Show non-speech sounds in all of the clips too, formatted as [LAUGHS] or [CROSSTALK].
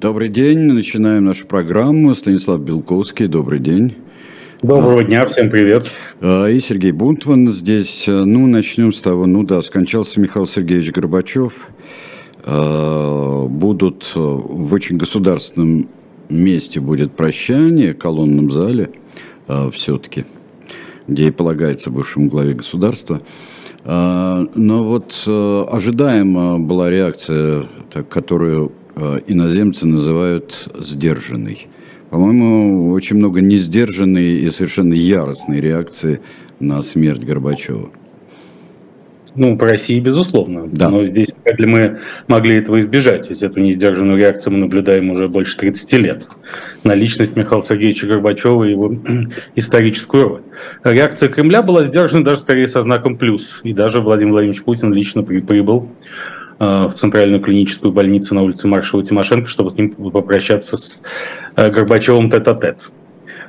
Добрый день. Начинаем нашу программу. Станислав Белковский. Добрый день. Доброго дня, всем привет. А, и Сергей Бунтман здесь. Ну, начнем с того, ну да, скончался Михаил Сергеевич Горбачев. А, будут в очень государственном месте будет прощание, в колонном зале а, все-таки, где и полагается бывшему главе государства. Но вот ожидаема была реакция, которую иноземцы называют сдержанной. По-моему, очень много несдержанной и совершенно яростной реакции на смерть Горбачева. Ну, по России, безусловно. Да. Но здесь вряд ли мы могли этого избежать, ведь эту несдержанную реакцию мы наблюдаем уже больше 30 лет на личность Михаила Сергеевича Горбачева и его [CLEARS THROAT] историческую роль. Реакция Кремля была сдержана даже скорее со знаком плюс, и даже Владимир Владимирович Путин лично прибыл Э, в центральную клиническую больницу на улице Маршала Тимошенко, чтобы с ним попрощаться с э, Горбачевым тет-а-тет.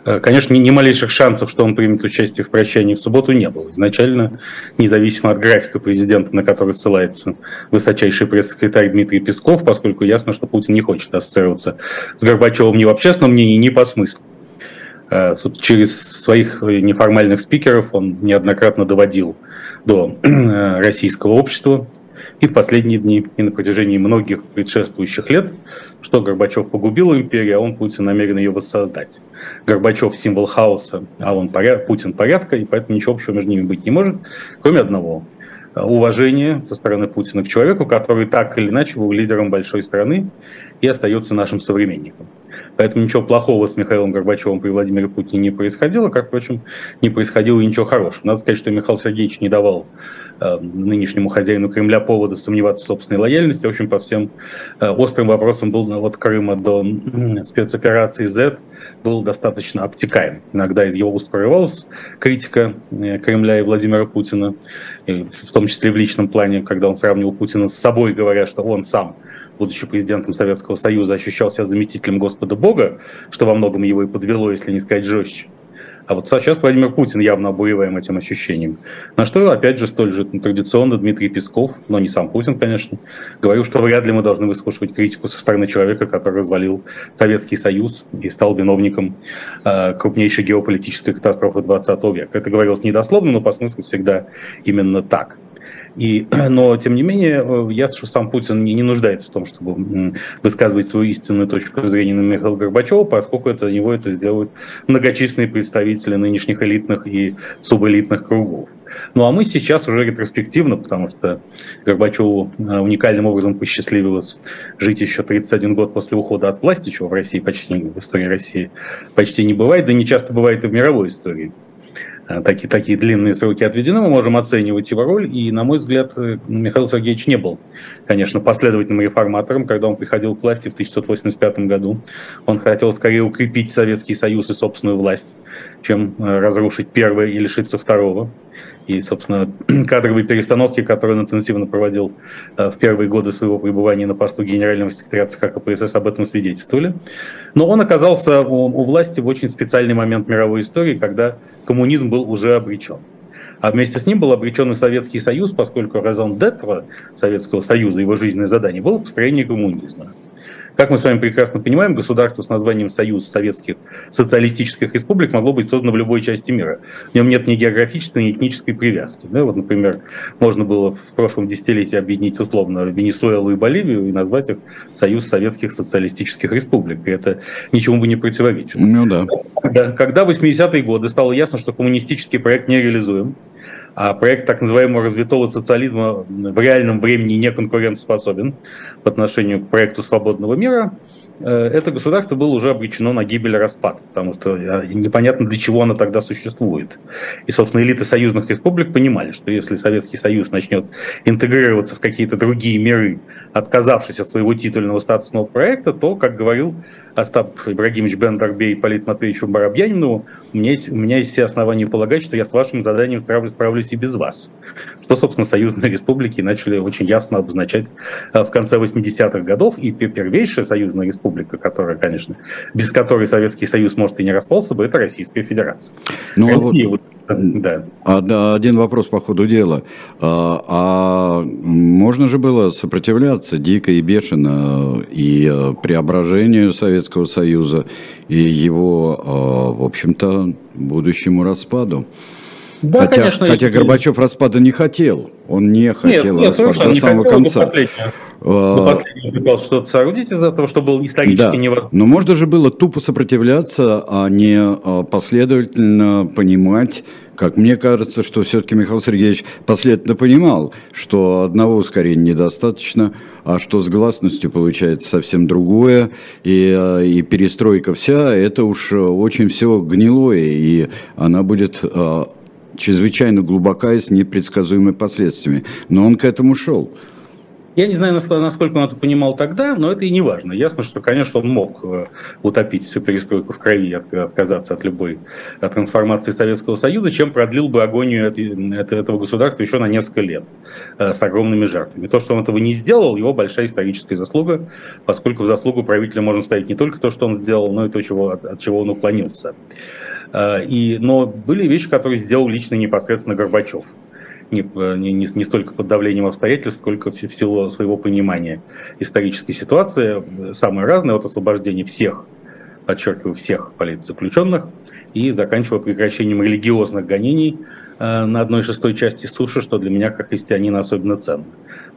Э, конечно, ни малейших шансов, что он примет участие в прощании в субботу, не было. Изначально, независимо от графика президента, на который ссылается высочайший пресс-секретарь Дмитрий Песков, поскольку ясно, что Путин не хочет ассоциироваться с Горбачевым ни в общественном мнении, ни по смыслу. Через своих неформальных спикеров он неоднократно доводил до [CLEARS THROAT] российского общества и в последние дни, и на протяжении многих предшествующих лет, что Горбачев погубил империю, а он, Путин, намерен ее воссоздать. Горбачев – символ хаоса, а он поряд, Путин – порядка, и поэтому ничего общего между ними быть не может, кроме одного – уважение со стороны Путина к человеку, который так или иначе был лидером большой страны и остается нашим современником. Поэтому ничего плохого с Михаилом Горбачевым при Владимире Путине не происходило, как, впрочем, не происходило и ничего хорошего. Надо сказать, что Михаил Сергеевич не давал Э, нынешнему хозяину Кремля повода сомневаться в собственной лояльности. В общем, по всем э, острым вопросам был от Крыма до спецоперации Z был достаточно обтекаем. Иногда из его уст прорывалась критика э, Кремля и Владимира Путина, в том числе в личном плане, когда он сравнивал Путина с собой, говоря, что он сам будучи президентом Советского Союза, ощущал себя заместителем Господа Бога, что во многом его и подвело, если не сказать жестче. А вот сейчас Владимир Путин явно обуеваем этим ощущением. На что, опять же, столь же традиционно Дмитрий Песков, но не сам Путин, конечно, говорил, что вряд ли мы должны выслушивать критику со стороны человека, который развалил Советский Союз и стал виновником э, крупнейшей геополитической катастрофы 20 века. Это говорилось недословно, но по смыслу всегда именно так. И, [CLEARS THROAT] но, тем не менее, э, ясно, что сам Путин не, не нуждается в том, чтобы высказывать свою истинную точку зрения на Михаила Горбачева, поскольку это, него это сделают многочисленные представители нынешних элитных и субэлитных кругов. Ну а мы сейчас уже ретроспективно, потому что Горбачеву э, уникальным образом посчастливилось жить еще 31 год после ухода от власти, чего в России почти в истории России почти не бывает, да не часто бывает и в мировой истории. Э, такие, такие длинные сроки отведены, мы можем оценивать его роль. И, на мой взгляд, э, Михаил Сергеевич не был, конечно, последовательным реформатором, когда он приходил к власти в 1985 году. Он хотел скорее укрепить Советский Союз и собственную власть, чем э, разрушить первое и лишиться второго. И, собственно, [CLEARS THROAT] кадровые перестановки, которые он интенсивно проводил э, в первые годы своего пребывания на посту генерального секретаря ЦК КПСС, об этом свидетельствовали. Но он оказался у, власти в очень специальный момент мировой истории, когда коммунизм был уже обречен. А вместе с ним был обречен и Советский Союз, поскольку разон детра Советского Союза, его жизненное задание, было построение коммунизма. Как мы с вами прекрасно понимаем, государство с названием Союз Советских Социалистических Республик могло быть создано в любой части мира. В нем нет ни географической, ни этнической привязки. Да, вот, например, можно было в прошлом десятилетии объединить условно Венесуэлу и Боливию и назвать их Союз Советских Социалистических Республик. И это ничему бы не противоречило. Ну да. Когда в 80-е годы стало ясно, что коммунистический проект не реализуем, а проект так называемого развитого социализма в реальном времени не конкурентоспособен по отношению к проекту свободного мира, э, это государство было уже обречено на гибель и распад, потому что э, непонятно, для чего оно тогда существует. И, собственно, элиты союзных республик понимали, что если Советский Союз начнет интегрироваться в какие-то другие миры, отказавшись от своего титульного статусного проекта, то, как говорил Остап Ибрагимович Бендарбей и Полит Матвеевичу Барабьянину, у меня, есть, у меня есть все основания полагать, что я с вашим заданием справлюсь, справлюсь и без вас. Что, собственно, союзные республики начали очень ясно обозначать э, в конце 80-х годов. И первейшая союзная республика, которая, конечно, без которой Советский Союз, может, и не распался бы, это Российская Федерация. Ну, а Россия, вот, да. Один вопрос по ходу дела. А, а можно же было сопротивляться дико и бешено и э, преображению Советского Союза, и его, э, в общем-то, будущему распаду? Да, хотя, конечно, хотя и... Горбачев распада не хотел. Он не хотел нет, распада нет, до самого хотел, конца. А... до последнего пытался что-то соорудить из-за того, что был исторически да. невозможно. Но можно же было тупо сопротивляться, а не а, последовательно понимать, как мне кажется, что все-таки Михаил Сергеевич последовательно понимал, что одного ускорения недостаточно, а что с гласностью получается совсем другое, и, а, и перестройка вся, это уж очень все гнилое, и она будет чрезвычайно глубока и с непредсказуемыми последствиями. Но он к этому шел. Я не знаю, насколько он это понимал тогда, но это и не важно. Ясно, что, конечно, он мог э, утопить всю перестройку в крови, отказаться от любой трансформации Советского Союза, чем продлил бы агонию этого государства еще на несколько лет э, с огромными жертвами. То, что он этого не сделал, его большая историческая заслуга, поскольку в заслугу правителя можно ставить не только то, что он сделал, но и то, чего, от чего он уклонился. Э, и, но были вещи, которые сделал лично непосредственно Горбачев. Не, не, не столько под давлением обстоятельств, сколько в, в силу своего понимания исторической ситуации. Самое разное от освобождения всех, подчеркиваю, всех политзаключенных и заканчивая прекращением религиозных гонений на одной шестой части суши, что для меня как христианина особенно ценно.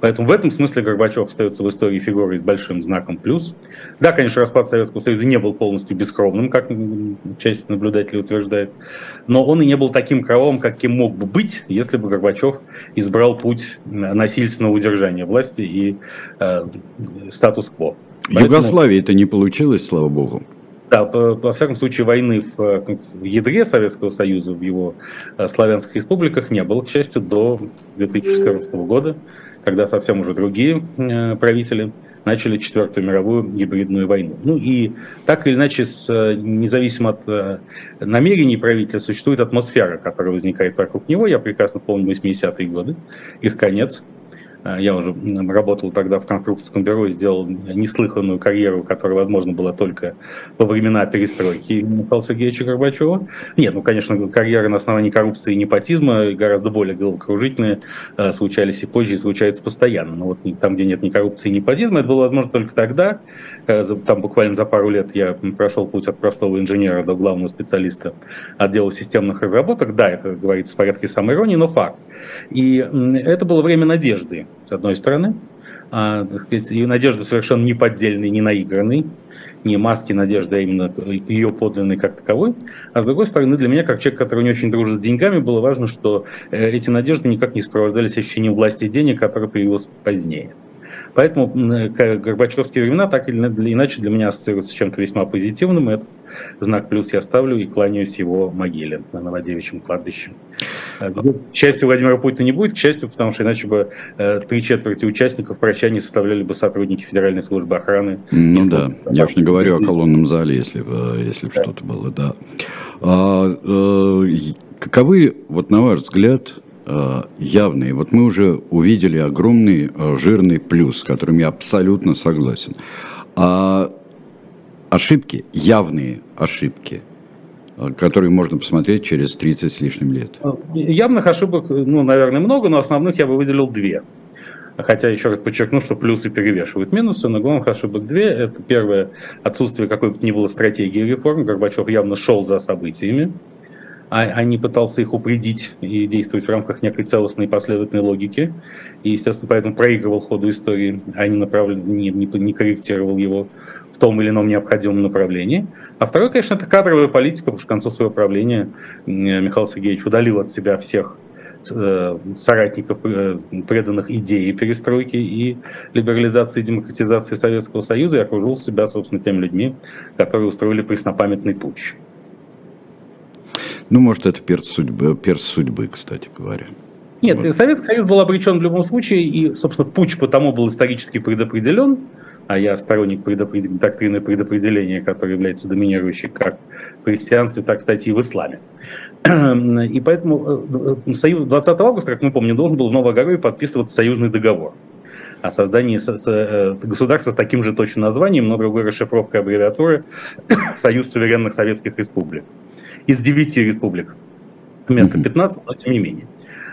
Поэтому в этом смысле Горбачев остается в истории фигурой с большим знаком плюс. Да, конечно, распад Советского Союза не был полностью бескровным, как часть наблюдателей утверждает, но он и не был таким кровавым, каким мог бы быть, если бы Горбачев избрал путь насильственного удержания власти и э, статус-кво. В Югославии это не получилось, слава богу. Да, во всяком случае, войны в, в ядре Советского Союза, в его э, славянских республиках не было, к счастью, до 2014 года, когда совсем уже другие э, правители начали Четвертую мировую гибридную войну. Ну и так или иначе, с, э, независимо от намерений правителя, существует атмосфера, которая возникает вокруг него. Я прекрасно помню 80-е годы, их конец, я уже работал тогда в конструкторском бюро и сделал неслыханную карьеру, которая возможно была только во времена перестройки Михаила Сергеевича Горбачева. Нет, ну, конечно, карьеры на основании коррупции и непотизма гораздо более головокружительные а, случались и позже, и случаются постоянно. Но вот там, где нет ни коррупции, ни непотизма, это было возможно только тогда. А, там буквально за пару лет я прошел путь от простого инженера до главного специалиста отдела системных разработок. Да, это говорится в порядке самоиронии, но факт. И это было время надежды с одной стороны, а, так сказать, и надежда совершенно не поддельный, не наигранный, не маски надежды, а именно ее подлинный как таковой. А с другой стороны, для меня, как человек, который не очень дружит с деньгами, было важно, что э, эти надежды никак не сопровождались ощущением власти денег, которое появилось позднее. Поэтому горбачевские времена так или иначе для меня ассоциируются с чем-то весьма позитивным. И этот знак плюс я ставлю и кланяюсь его могиле на Новодевичьем кладбище. Э, к счастью, Владимира Путина не будет, к счастью, потому что иначе бы э, три четверти участников прощания составляли бы сотрудники Федеральной службы охраны. Ну да, я уж не говорю о колонном зале, если, э, если да. что-то было, да. А, а, каковы, вот на ваш взгляд, явные. Вот мы уже увидели огромный жирный плюс, с которым я абсолютно согласен. А ошибки, явные ошибки, которые можно посмотреть через 30 с лишним лет? Явных ошибок, ну, наверное, много, но основных я бы выделил две. Хотя, еще раз подчеркну, что плюсы перевешивают минусы, но главных ошибок две. Это первое, отсутствие какой бы ни было стратегии реформ. Горбачев явно шел за событиями а, а не пытался их упредить и действовать в рамках некой целостной последовательной логики. И, естественно, поэтому проигрывал ходу истории, а не, направ... не, не, не корректировал его том или ином необходимом направлении. А второе, конечно, это кадровая политика, потому что к концу своего правления Михаил Сергеевич удалил от себя всех э, соратников, э, преданных идеи перестройки и либерализации и демократизации Советского Союза и окружил себя, собственно, теми людьми, которые устроили преснопамятный путь. Ну, может, это перс судьбы, перс судьбы, кстати говоря. Нет, вот. Советский Союз был обречен в любом случае, и, собственно, путь потому был исторически предопределен, а я сторонник предопредел... доктрины предопределения, которая является доминирующей как в христианстве, так, кстати, и в исламе. И поэтому э, Союз 20 августа, как мы помним, должен был в Новогорове подписываться союзный договор о создании с, с, э, государства с таким же точным названием, но другой расшифровкой аббревиатуры [COUGHS] «Союз суверенных советских республик» из девяти республик. Вместо 15, но тем не менее.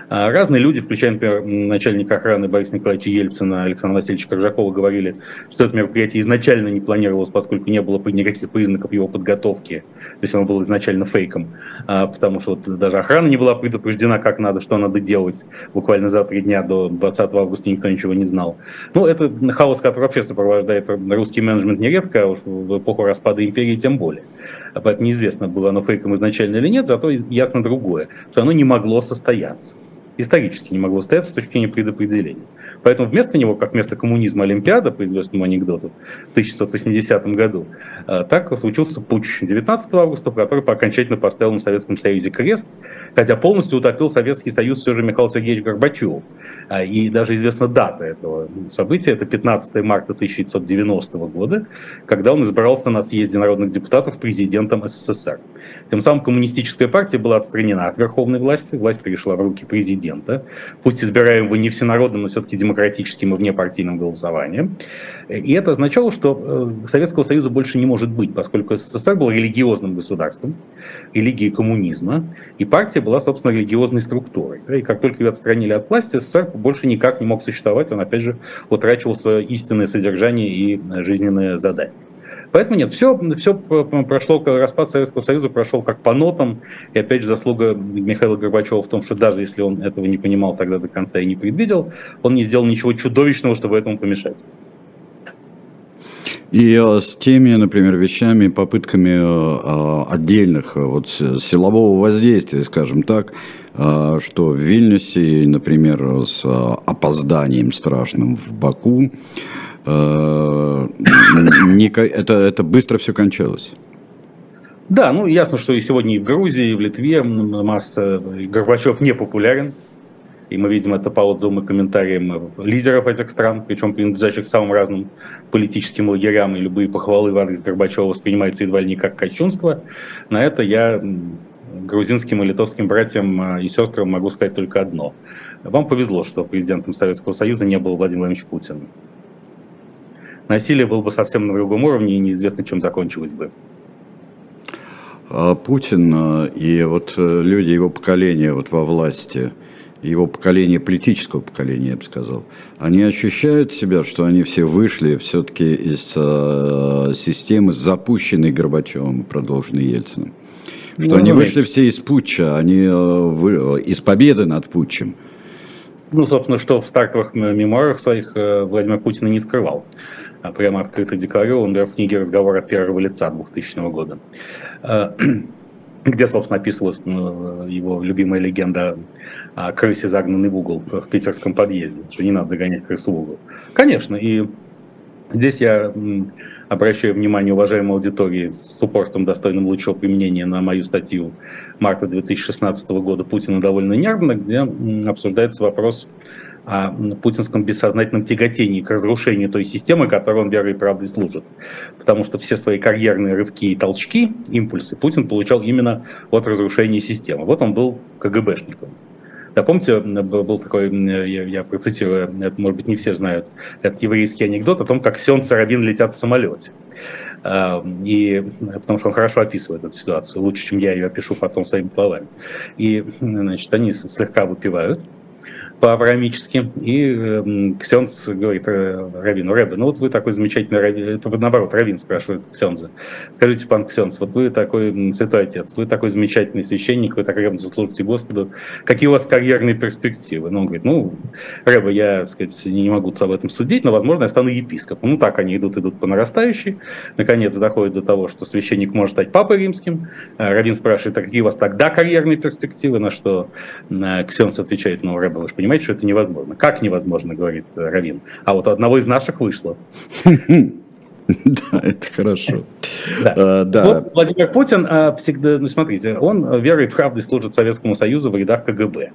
А разные люди, включая, например, начальника охраны Бориса Николаевича Ельцина, Александра Васильевича Коржакова, говорили, что это мероприятие изначально не планировалось, поскольку не было никаких признаков его подготовки. То есть оно было изначально фейком, а, потому что вот даже охрана не была предупреждена, как надо, что надо делать. Буквально за три дня до 20 августа никто ничего не знал. Ну, это хаос, который вообще сопровождает русский менеджмент нередко, а в эпоху распада империи тем более. Поэтому неизвестно, было оно фейком изначально или нет, зато ясно другое, что оно не могло состояться исторически не могло состояться с точки зрения предопределения. Поэтому вместо него, как вместо коммунизма Олимпиада, по известному анекдоту, в 1680 году, э, так случился путч 19 августа, который окончательно поставил на Советском Союзе крест, хотя полностью утопил Советский Союз все же Михаил Сергеевич Горбачев. А, и даже известна дата этого события, это 15 марта 1990 года, когда он избрался на съезде народных депутатов президентом СССР. Тем самым коммунистическая партия была отстранена от верховной власти, власть перешла в руки президента, пусть избираемого не всенародным, но все-таки демократическим и внепартийным голосованием. И это означало, что э, Советского Союза больше не может быть, поскольку СССР был религиозным государством, религией коммунизма, и партия была, собственно, религиозной структурой. И как только ее отстранили от власти, СССР больше никак не мог существовать, он, опять же, утрачивал свое истинное содержание и жизненное задание. Поэтому нет, все, все прошло, распад Советского Союза прошел как по нотам. И опять же заслуга Михаила Горбачева в том, что даже если он этого не понимал тогда до конца и не предвидел, он не сделал ничего чудовищного, чтобы этому помешать. И э, с теми, например, вещами, попытками э, отдельных э, вот силового воздействия, скажем так, что в Вильнюсе, например, с опозданием страшным в Баку, это, это быстро все кончалось. Да, ну ясно, что и сегодня и в Грузии, и в Литве масса Горбачев не популярен. И мы видим это по отзывам и комментариям лидеров этих стран, причем принадлежащих самым разным политическим лагерям, и любые похвалы в адрес Горбачева воспринимаются едва ли не как кощунство. На это я грузинским и литовским братьям а, и сестрам могу сказать только одно. Вам повезло, что президентом Советского Союза не был Владимир Владимирович Путин. Насилие было бы совсем на другом уровне, и неизвестно, чем закончилось бы. А Путин а, и вот э, люди его поколения вот во власти – его поколение, политического поколения, я бы сказал, они ощущают себя, что они все вышли все-таки из э, системы, запущенной Горбачевым и продолженной Ельциным. Что ну, они вышли все из путча, они э, вы, из победы над путчем. Ну, собственно, что в стартовых мемуарах своих э, Владимир Путин и не скрывал. А прямо открыто декларировал, например, в книге «Разговор от первого лица» 2000 года э, [CLEARS THROAT] где, собственно, описывалась ну, его любимая легенда о крысе, загнанной в угол в питерском подъезде, что не надо загонять крысу в угол. Конечно, и здесь я обращаю внимание уважаемой аудитории с упорством, достойным лучшего применения на мою статью марта 2016 года «Путина довольно нервно», где обсуждается вопрос о путинском бессознательном тяготении к разрушению той системы, которой он верой и правдой служит. Потому что все свои карьерные рывки и толчки, импульсы Путин получал именно от разрушения системы. Вот он был КГБшником. Да, помните, был такой, я, я процитирую, это, может быть, не все знают, этот еврейский анекдот о том, как Сион Царабин летят в самолете. А, и, потому что он хорошо описывает эту ситуацию, лучше, чем я ее опишу потом своими словами. И, значит, они слегка выпивают, по-авраамически. И э, Ксенц говорит э, Равину, Рэбе, ну вот вы такой замечательный Равин, это наоборот, Равин спрашивает Ксенза. Скажите, пан Ксенц, вот вы такой святой отец, вы такой замечательный священник, вы так ревно служите Господу, какие у вас карьерные перспективы? Ну, он говорит, ну, Рэбе, я, сказать, не могу об этом судить, но, возможно, я стану епископом. Ну, так они идут, идут по нарастающей. Наконец, доходит до того, что священник может стать папой римским. Э, Равин спрашивает, а какие у вас тогда карьерные перспективы? На что Ксенц отвечает, ну, Рэбе, вы же понимаете, что это невозможно. Как невозможно, говорит э, Равин. А вот у одного из наших вышло. Да, это хорошо. Да. А, Владимир Путин а, всегда, ну смотрите, он верой и правдой служит Советскому Союзу в рядах КГБ.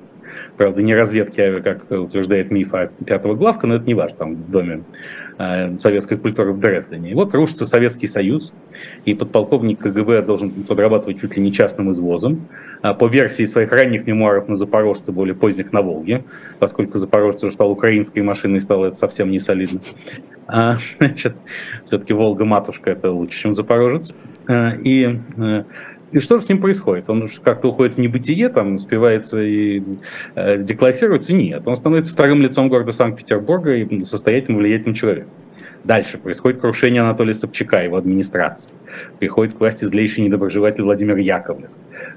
Правда, не разведки, а как утверждает миф о пятого главка, но это не важно, там в доме Э, советской культуры в Дрездене. И вот рушится Советский Союз, и подполковник КГБ должен подрабатывать чуть ли не частным извозом. А по версии своих ранних мемуаров на Запорожце, более поздних на Волге, поскольку Запорожце уже стал украинской машиной, стало это совсем не солидно. А, [LAUGHS] значит, все-таки Волга-матушка это лучше, чем Запорожец. А, и э, И что же с ним происходит? Он как-то уходит в небытие, там спивается и э, деклассируется? Нет. Он становится вторым лицом города Санкт-Петербурга и состоятельным влиятельным человеком. Дальше происходит крушение Анатолия Собчака, его администрации. Приходит к власти злейший недоброжелатель Владимир Яковлев.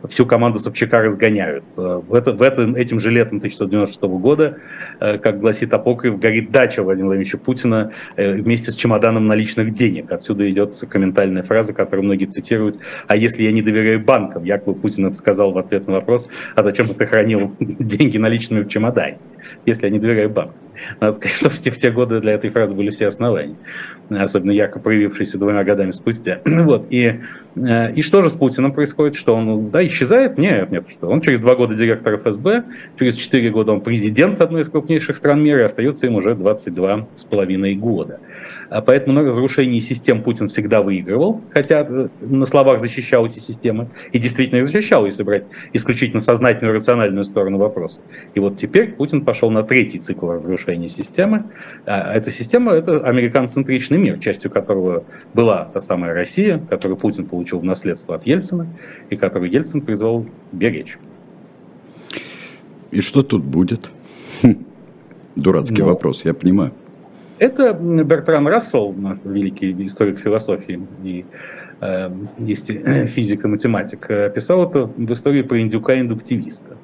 Всю команду Собчака разгоняют. Э, в, это, в это, этим же летом 1996 года, э, как гласит Апокриф, горит дача Владимира Владимировича Путина э, вместе с чемоданом наличных денег. Отсюда идет комментальная фраза, которую многие цитируют. А если я не доверяю банкам? Якобы Путин это сказал в ответ на вопрос, а зачем ты хранил [LAUGHS] деньги наличными в чемодане, если я не доверяю банкам? Надо сказать, что в те, в те годы для этой фразы были все основания, особенно ярко проявившиеся двумя годами спустя. [CLEARS THROAT] вот. и, э, и что же с Путиным происходит? Что он да, исчезает? Нет, нет, что он через два года директор ФСБ, через четыре года он президент одной из крупнейших стран мира, и остается им уже 22 с половиной года. А поэтому на разрушении систем Путин всегда выигрывал, хотя э, на словах защищал эти системы, и действительно их защищал, если брать исключительно сознательную рациональную сторону вопроса. И вот теперь Путин пошел на третий цикл разрушения системы. А эта система – это американцентричный мир, частью которого была та самая Россия, которую Путин получил в наследство от Ельцина, и которую Ельцин призвал беречь. И что тут будет? Хм. Дурацкий Но... вопрос, я понимаю. Это Бертран Рассел, великий историк философии и э, [CLEARS THROAT] есть физик-математик, писал это в истории про индюка-индуктивиста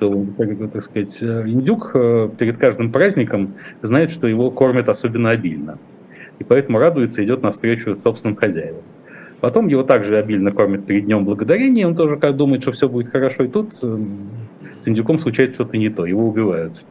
что, так сказать, индюк э, перед каждым праздником знает, что его кормят особенно обильно. И поэтому радуется, идет навстречу собственным хозяевам. Потом его также обильно кормят перед Днем Благодарения, он тоже как думает, что все будет хорошо. И тут э, с индюком случается что-то не то, его убивают.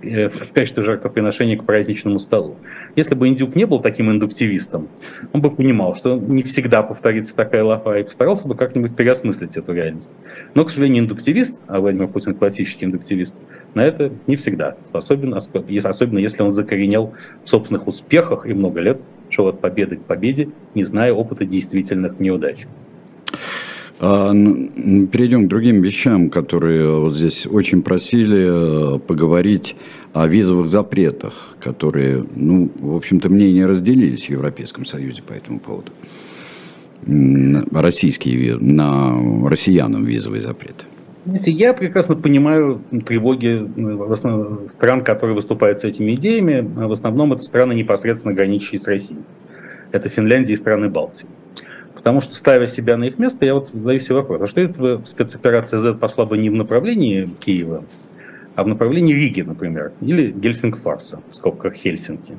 Э, в качестве жертвоприношения к праздничному столу. Если бы индюк не был таким индуктивистом, он бы понимал, что не всегда повторится такая лафа, и постарался бы как-нибудь переосмыслить эту реальность. Но, к сожалению, индуктивист, а Владимир Путин классический индуктивист, на это не всегда способен, особенно если он закоренел в собственных успехах и много лет шел от победы к победе, не зная опыта действительных неудач. А, перейдем к другим вещам, которые вот здесь очень просили э, поговорить о визовых запретах, которые, ну, в общем-то, мнения разделились в Европейском Союзе по этому поводу. Российские, на россиянам визовый запрет. Знаете, я прекрасно понимаю тревоги э, стран, которые выступают с этими идеями. В основном это страны, непосредственно граничащие с Россией. Это Финляндия и страны Балтии. Потому что, ставя себя на их место, я вот задаю себе вопрос, а что если бы спецоперация Z пошла бы не в направлении Киева, а в направлении Риги, например, или Гельсингфорса, в скобках Хельсинки?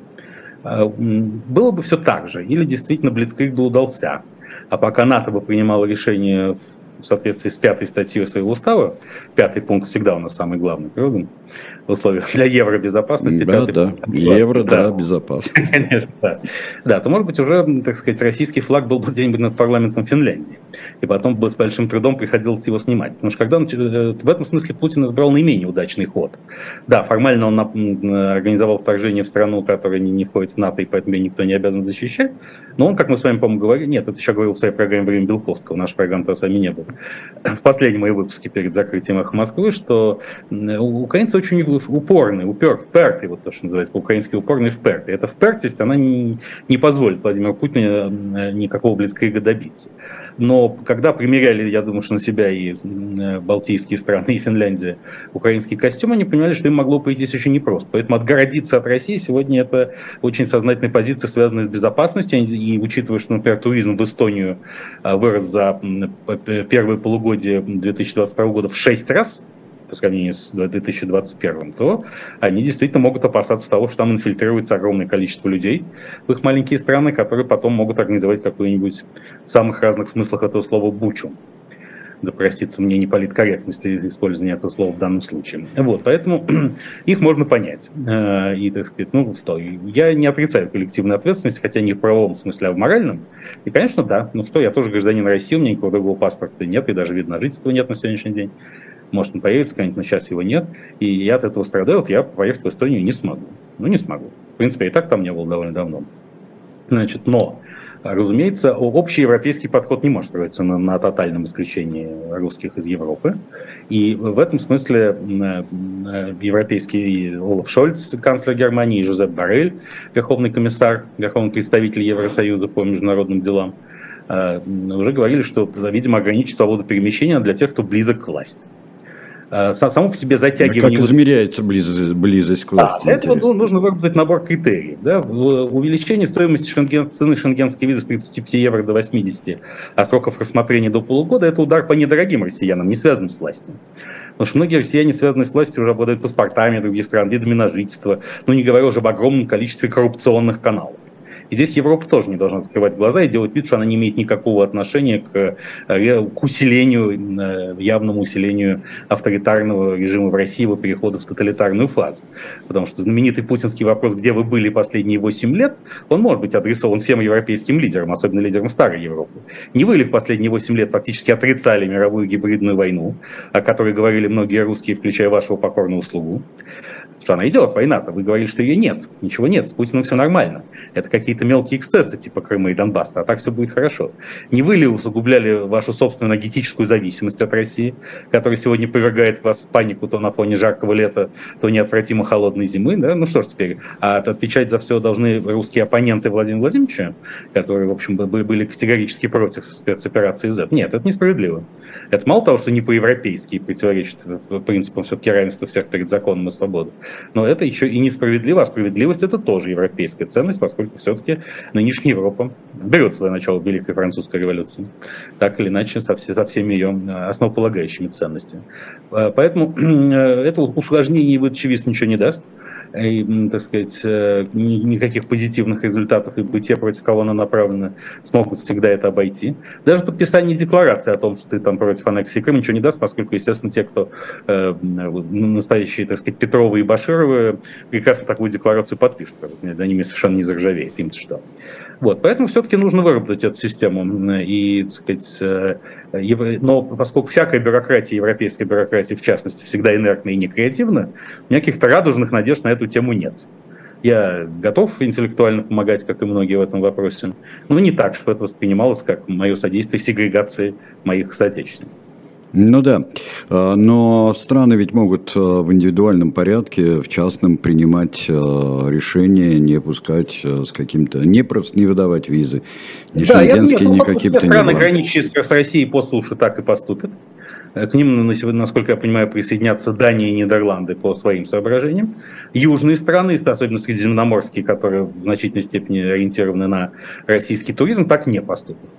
А, было бы все так же, или действительно Блицкрик бы удался, а пока НАТО бы принимало решение в соответствии с пятой статьей своего устава, пятый пункт всегда у нас самый главный, правда? В условиях для евробезопасности. Да, да, евро, да, да безопасно. [LAUGHS] Конечно, да. Да, то, может быть, уже, так сказать, российский флаг был бы где-нибудь над парламентом Финляндии. И потом бы с большим трудом приходилось его снимать. Потому что когда э, в этом смысле Путин избрал наименее удачный ход. Да, формально он организовал вторжение в страну, которая не, не входит в НАТО, и поэтому ее никто не обязан защищать. Но он, как мы с вами, по-моему, говорили, нет, это еще говорил в своей программе «Время Белковского», наша программа-то с вами не было, [CLEARS THROAT] в последнем моем выпуске перед закрытием «Эхо Москвы», что украинцы очень упорный, упер, впертый, вот то, что называется по-украински упорный, впертый. Эта впертость, она не, не позволит Владимиру Путину э, никакого блицкрига добиться. Но когда примеряли, я думаю, что на себя и э, Балтийские страны, и Финляндия украинские костюмы, они понимали, что им могло пойтись очень непросто. Поэтому отгородиться от России сегодня это очень сознательная позиция, связанная с безопасностью. И учитывая, что, например, туризм в Эстонию э, вырос за первое полугодие 2022 года в 6 раз, по сравнению с 2021, то они действительно могут опасаться того, что там инфильтрируется огромное количество людей в их маленькие страны, которые потом могут организовать какую-нибудь в самых разных смыслах этого слова бучу да простится мне неполиткорректность использования этого слова в данном случае. Вот, поэтому [CLEARS THROAT] их можно понять. Э, и, так сказать, ну что, я не отрицаю коллективную ответственность, хотя не в правовом смысле, а в моральном. И, конечно, да, ну что, я тоже гражданин России, у меня никакого другого паспорта нет, и даже вида на жительство нет на сегодняшний день. Может, он появится когда-нибудь, но сейчас его нет. И я от этого страдаю, вот я поехать в Эстонию не смогу. Ну, не смогу. В принципе, и так там не был довольно давно. Значит, но, разумеется, общий европейский подход не может строиться на, на тотальном исключении русских из Европы. И в этом смысле европейский Олаф Шольц, канцлер Германии, Жозеп Барель, верховный комиссар, верховный представитель Евросоюза по международным делам, уже говорили, что, видимо, ограничить свободу перемещения для тех, кто близок к власти. Э, само по себе затягивание... Как измеряется близость, близость к власти? Да, для этого нужно выработать набор критериев. Да? Увеличение стоимости шенген, цены шенгенской визы с 35 евро до 80, а сроков рассмотрения до полугода – это удар по недорогим россиянам, не связанным с властью. Потому что многие россияне, связанные с властью, уже обладают паспортами других стран, видами на жительство, ну не говоря уже об огромном количестве коррупционных каналов. И здесь Европа тоже не должна закрывать глаза и делать вид, что она не имеет никакого отношения к, э, к усилению, э, явному усилению авторитарного режима в России, его перехода в тоталитарную фазу. Потому что знаменитый путинский вопрос, где вы были последние 8 лет, он может быть адресован всем европейским лидерам, особенно лидерам старой Европы. Не вы ли в последние 8 лет фактически отрицали мировую гибридную войну, о которой говорили многие русские, включая вашего покорного слугу? что она идет, война-то. Вы говорили, что ее нет. Ничего нет, с Путиным все нормально. Это какие-то мелкие эксцессы типа Крыма и Донбасса, а так все будет хорошо. Не вы ли усугубляли вашу собственную энергетическую зависимость от России, которая сегодня повергает вас в панику то на фоне жаркого лета, то неотвратимо холодной зимы? Да? Ну что ж теперь, а отвечать за все должны русские оппоненты Владимира Владимировича, которые, в общем, были категорически против спецоперации Z. Нет, это несправедливо. Это мало того, что не по-европейски противоречит принципам все-таки равенства всех перед законом и свободой, но это еще и несправедливо, а справедливость это тоже европейская ценность, поскольку все-таки нынешняя Европа берет свое начало в Великой Французской революции, так или иначе со, все, со всеми ее э, основополагающими ценностями. Э, поэтому [CLEARS THROAT] э, это усложнение и виз ничего не даст и, так сказать, э, никаких позитивных результатов и те, против кого она направлена, смогут всегда это обойти. Даже подписание декларации о том, что ты там против аннексии Крыма, ничего не даст, поскольку, естественно, те, кто э, настоящие, так сказать, Петровы и Башировы, прекрасно такую декларацию подпишут. Для ними совершенно не заржавеет, им что. Вот, поэтому все-таки нужно выработать эту систему. И, так сказать, э, но поскольку всякая бюрократия, европейская бюрократия в частности, всегда инертна и не креативна, у меня каких-то радужных надежд на эту тему нет. Я готов интеллектуально помогать, как и многие в этом вопросе, но не так, чтобы это воспринималось как мое содействие сегрегации моих соотечественников. Ну да, а, но страны ведь могут а, в индивидуальном порядке, в частном, принимать а, решения, не пускать с каким-то, не просто не выдавать визы, ни да, шенгенские, ни каким-то. Все страны, граничащие с Россией по суше, так и поступят. Э, к ним, насколько я понимаю, присоединятся Дания и Нидерланды по своим соображениям. Южные страны, особенно средиземноморские, которые в значительной степени ориентированы на российский туризм, так не поступят.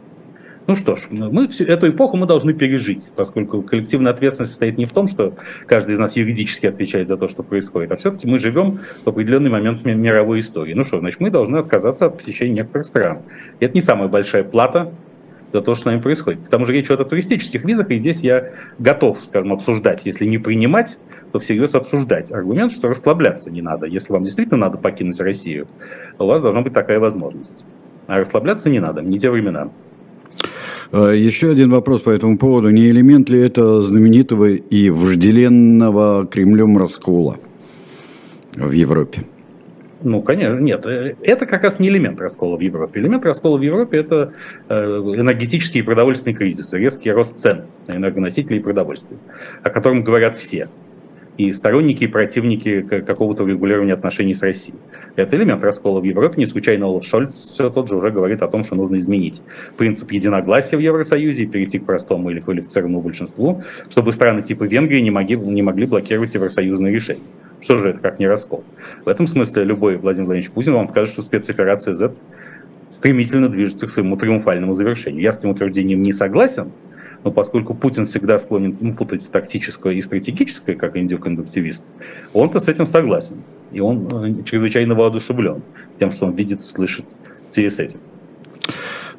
Ну что ж, мы всю эту эпоху мы должны пережить, поскольку коллективная ответственность состоит не в том, что каждый из нас юридически отвечает за то, что происходит, а все-таки мы живем в определенный момент мировой истории. Ну что, значит, мы должны отказаться от посещения некоторых стран. И это не самая большая плата за то, что с нами происходит. К тому же речь идет о туристических визах, и здесь я готов, скажем, обсуждать, если не принимать, то всерьез обсуждать аргумент, что расслабляться не надо. Если вам действительно надо покинуть Россию, у вас должна быть такая возможность. А расслабляться не надо, не те времена. А, еще один вопрос по этому поводу. Не элемент ли это знаменитого и вожделенного Кремлем раскола в Европе? Ну, конечно, нет. Э, это как раз не элемент раскола в Европе. Элемент раскола в Европе – это э, энергетический и продовольственный кризис, резкий рост цен на энергоносители и продовольствие, о котором говорят все и сторонники, и противники какого-то регулирования отношений с Россией. Это элемент раскола в Европе. Не случайно Олаф Шольц все тот же уже говорит о том, что нужно изменить принцип единогласия в Евросоюзе и перейти к простому или квалифицированному большинству, чтобы страны типа Венгрии не могли, не могли блокировать евросоюзные решения. Что же это, как не раскол? В этом смысле любой Владимир Владимирович Путин вам скажет, что спецоперация Z стремительно движется к своему триумфальному завершению. Я с этим утверждением не согласен, но поскольку Путин всегда склонен ну, путать тактическое и стратегическое, как индюк-индуктивист, он-то с этим согласен. И он э, чрезвычайно воодушевлен тем, что он видит, слышит в связи с этим.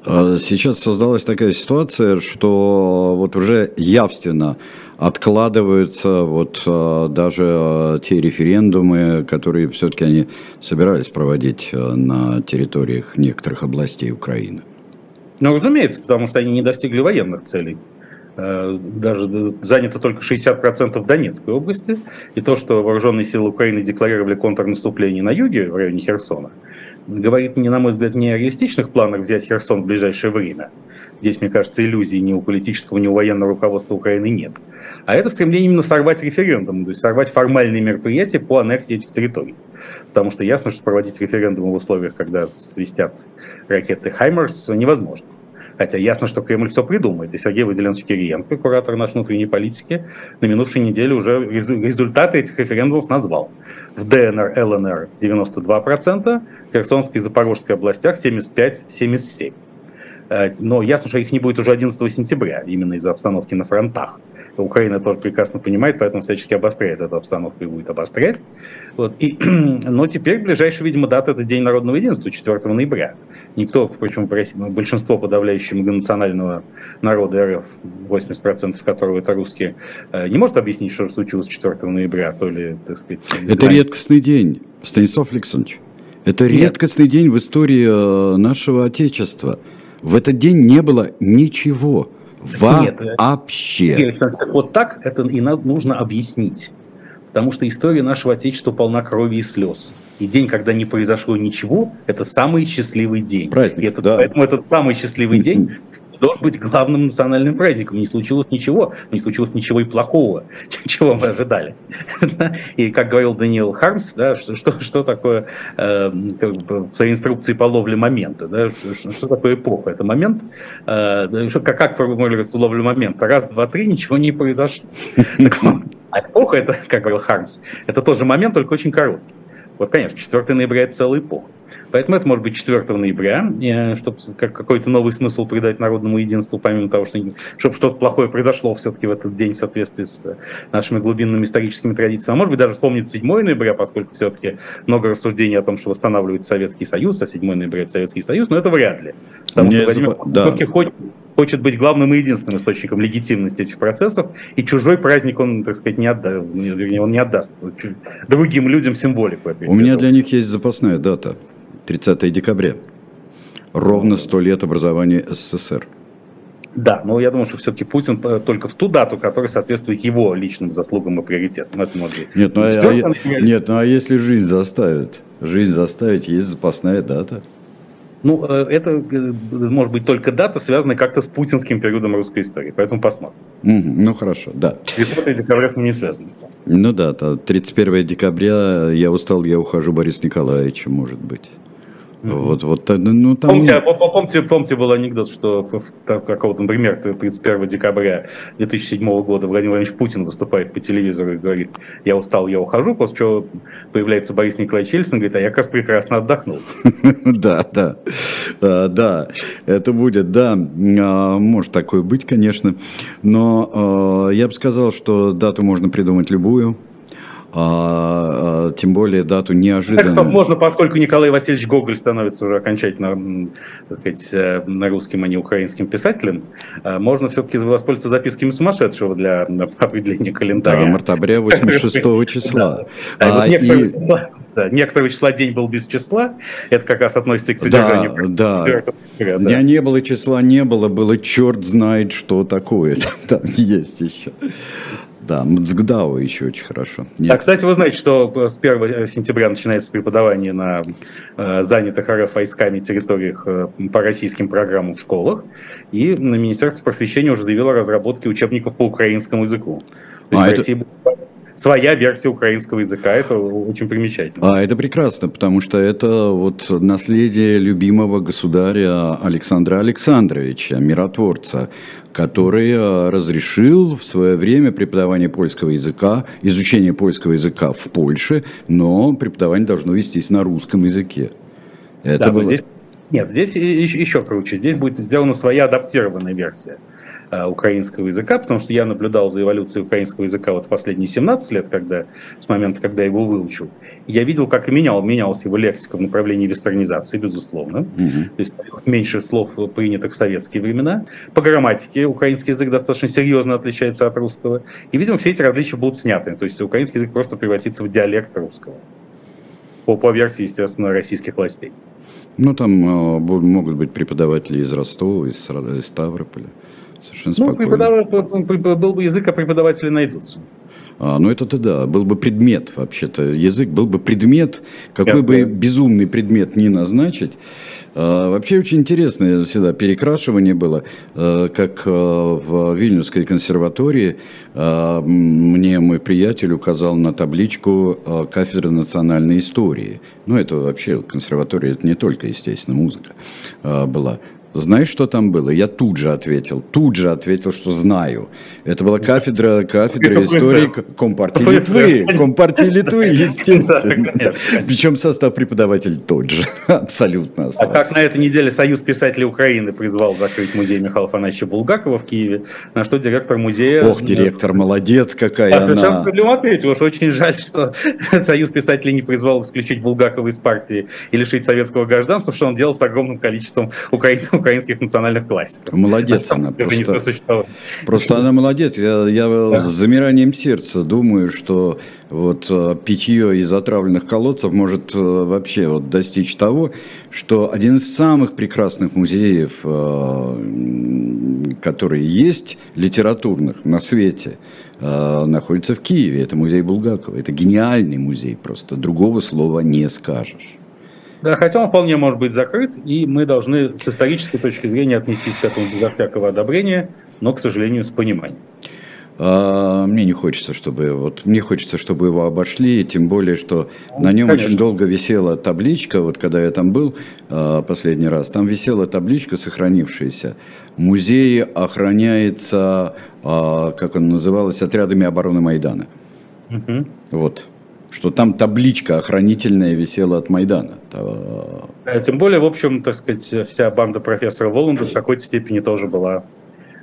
А сейчас создалась такая ситуация, что вот уже явственно откладываются вот а, даже а, те референдумы, которые все-таки они собирались проводить на территориях некоторых областей Украины. Ну, разумеется, потому что они не достигли военных целей. Э, даже занято только 60% Донецкой области, и то, что вооруженные силы Украины декларировали контрнаступление на юге, в районе Херсона, говорит, не, на мой взгляд, не о реалистичных планах взять Херсон в ближайшее время. Здесь, мне кажется, иллюзий ни у политического, ни у военного руководства Украины нет. А это стремление именно сорвать референдум, то есть сорвать формальные мероприятия по аннексии этих территорий. Потому что ясно, что проводить референдум в условиях, когда свистят ракеты «Хаймерс» невозможно. Хотя ясно, что Кремль все придумает. И Сергей Владимирович Кириенко, куратор нашей внутренней политики, на минувшей неделе уже результаты этих референдумов назвал. В ДНР, ЛНР 92%, в Херсонской и Запорожской областях 75-77%. Э, но ясно, что их не будет уже 11 сентября, именно из-за обстановки на фронтах. Украина тоже прекрасно понимает, поэтому всячески обостряет эту обстановку и будет обострять. Вот. И, [CLEARS THROAT] но теперь ближайшая, видимо, дата – это День народного единства, 4 ноября. Никто, впрочем, большинство подавляющего национального народа РФ, 80% которого это русские, э, не может объяснить, что случилось 4 ноября, то ли, так сказать... Это редкостный день, Станислав Александрович. Это Нет. редкостный день в истории э, нашего Отечества. В этот день не было ничего. Вообще. Нет, вот так это и нужно объяснить. Потому что история нашего Отечества полна крови и слез. И день, когда не произошло ничего, это самый счастливый день. Праздник, и это, да. Поэтому этот самый счастливый день должен быть главным национальным праздником. Не случилось ничего, не случилось ничего и плохого, [LAUGHS] чего мы ожидали. [LAUGHS] И как говорил Даниэл Хармс, да, что, что, что такое э, как бы, в своей инструкции по ловле момента, да, что, что такое эпоха? Это момент, э, как, как формулируется ловля момента? Раз, два, три, ничего не произошло. [LAUGHS] А эпоха, это, как говорил Хармс, это тоже момент, только очень короткий. Вот, конечно, 4 ноября – это целая эпоха. Поэтому это может быть 4 ноября, э, чтобы какой-то новый смысл придать народному единству, помимо того, что, чтобы что-то плохое произошло все-таки в этот день в соответствии с э, нашими глубинными историческими традициями. А может быть даже вспомнить 7 ноября, поскольку все-таки много рассуждений о том, что восстанавливается Советский Союз, а 7 ноября это Советский Союз, но это вряд ли. Потому Мне что Владимир да. хочет, хочет быть главным и единственным источником легитимности этих процессов, и чужой праздник он, так сказать, не отдаст, вернее, он не отдаст другим людям символику. Этой У меня для них есть запасная дата. 30 декабря. Ровно сто лет образования СССР. Да, но я думаю, что все-таки Путин э, только в ту дату, которая соответствует его личным заслугам и приоритетам. Это может быть. Нет, ну, а, а, нет, ну а если жизнь заставит? Жизнь заставить, есть запасная дата. Ну, э, это э, может быть только дата, связанная как-то с путинским периодом русской истории. Поэтому посмотрим. Угу, ну, хорошо, да. 30 декабря с ним не связано. Ну да, 31 декабря я устал, я ухожу Борис Николаевича, может быть. Вот, вот, э, ну, там... помните, помните, помните был анекдот, что какого-то, например, 31 декабря 2007 года Владимир Владимирович Путин выступает по телевизору и говорит, я устал, я ухожу, после чего появляется Борис Николаевич Ельцин говорит, а я как раз прекрасно отдохнул. [LAUGHS] Да, да, а, да, это будет, да, а, может такое быть, конечно, но а, я бы сказал, что дату можно придумать любую, а, а, тем более дату неожиданно. Так, можно, поскольку Николай Васильевич Гоголь становится уже окончательно так сказать, э, на русским, а не украинским писателем, э, можно все-таки воспользоваться записками сумасшедшего для определения календаря. Да, марта-бря 86 [LAUGHS] числа. Да, а, да, некоторого числа день был без числа, это как раз относится к содержанию. Да, да. да. не было числа, не было, было черт знает, что такое [LAUGHS] там есть еще. Да, Мцгдау еще очень хорошо. Нет. А, кстати, вы знаете, что с 1 сентября начинается преподавание на э, занятых РФ войсками территориях э, по российским программам в школах. И на Министерство просвещения уже заявило о разработке учебников по украинскому языку. То есть а в это... России будет своя версия украинского языка. Это очень примечательно. А это прекрасно, потому что это вот наследие любимого государя Александра Александровича, миротворца, который э, разрешил в свое время преподавание польского языка, изучение польского языка в Польше, но преподавание должно вестись на русском языке. Это да, было... здесь... Нет, здесь еще круче. Здесь будет сделана своя адаптированная версия. Э, украинского языка, потому что я наблюдал за эволюцией украинского языка вот в последние 17 лет, когда, с момента, когда я его выучил. Я видел, как менял, менялась его лексика в направлении вестернизации, безусловно. Mm-hmm. То есть меньше слов, принятых в советские времена. По грамматике украинский язык достаточно серьезно отличается от русского. И, видимо, все эти различия будут сняты. То есть украинский язык просто превратится в диалект русского. По, по версии, естественно, российских властей. Ну, там э, могут быть преподаватели из Ростова, из, из Ставрополя. Совершенно ну, преподав... был бы язык, а преподаватели найдутся. А, ну это-то да, был бы предмет вообще-то. Язык был бы предмет, какой Я, бы да. безумный предмет ни назначить. А, вообще очень интересное всегда перекрашивание было, а, как а, в Вильнюсской консерватории а, мне мой приятель указал на табличку а, кафедры национальной истории. Ну это вообще консерватория, это не только, естественно, музыка а, была. Знаешь, что там было? Я тут же ответил, тут же ответил, что знаю. Это была кафедра, кафедра истории Компартии Литвы. Компартии Литвы, естественно. Причем состав преподавателей тот же, [LAUGHS] абсолютно остался. А как на этой неделе Союз писателей Украины призвал закрыть музей Михаила Афанасьевича Булгакова в Киеве, на что директор музея... Ох, директор, молодец какая а, она. Сейчас справедливо ответил, уж очень жаль, что [LAUGHS] Союз писателей не призвал исключить Булгакова из партии и лишить советского гражданства, что он делал с огромным количеством украинцев украинских национальных классиков. Молодец она, просто, просто она молодец. Я, я да. с замиранием сердца думаю, что вот э, питье из отравленных колодцев может э, вообще вот достичь того, что один из самых прекрасных музеев, э, которые есть, литературных на свете, находится в Киеве. Это музей Булгакова. Это гениальный музей, просто другого слова не скажешь. Да, хотя он вполне может быть закрыт, и мы должны с исторической точки зрения отнестись к этому безо всякого одобрения, но, к сожалению, с пониманием. А, мне не хочется, чтобы вот мне хочется, чтобы его обошли, тем более, что ну, на нем конечно. очень долго висела табличка. Вот когда я там был а, последний раз, там висела табличка, сохранившаяся. Музей охраняется, а, как он назывался, отрядами обороны Майдана. Угу. Вот что там табличка охранительная висела от Майдана. Тем более, в общем, так сказать, вся банда профессора Воланда в какой-то степени тоже была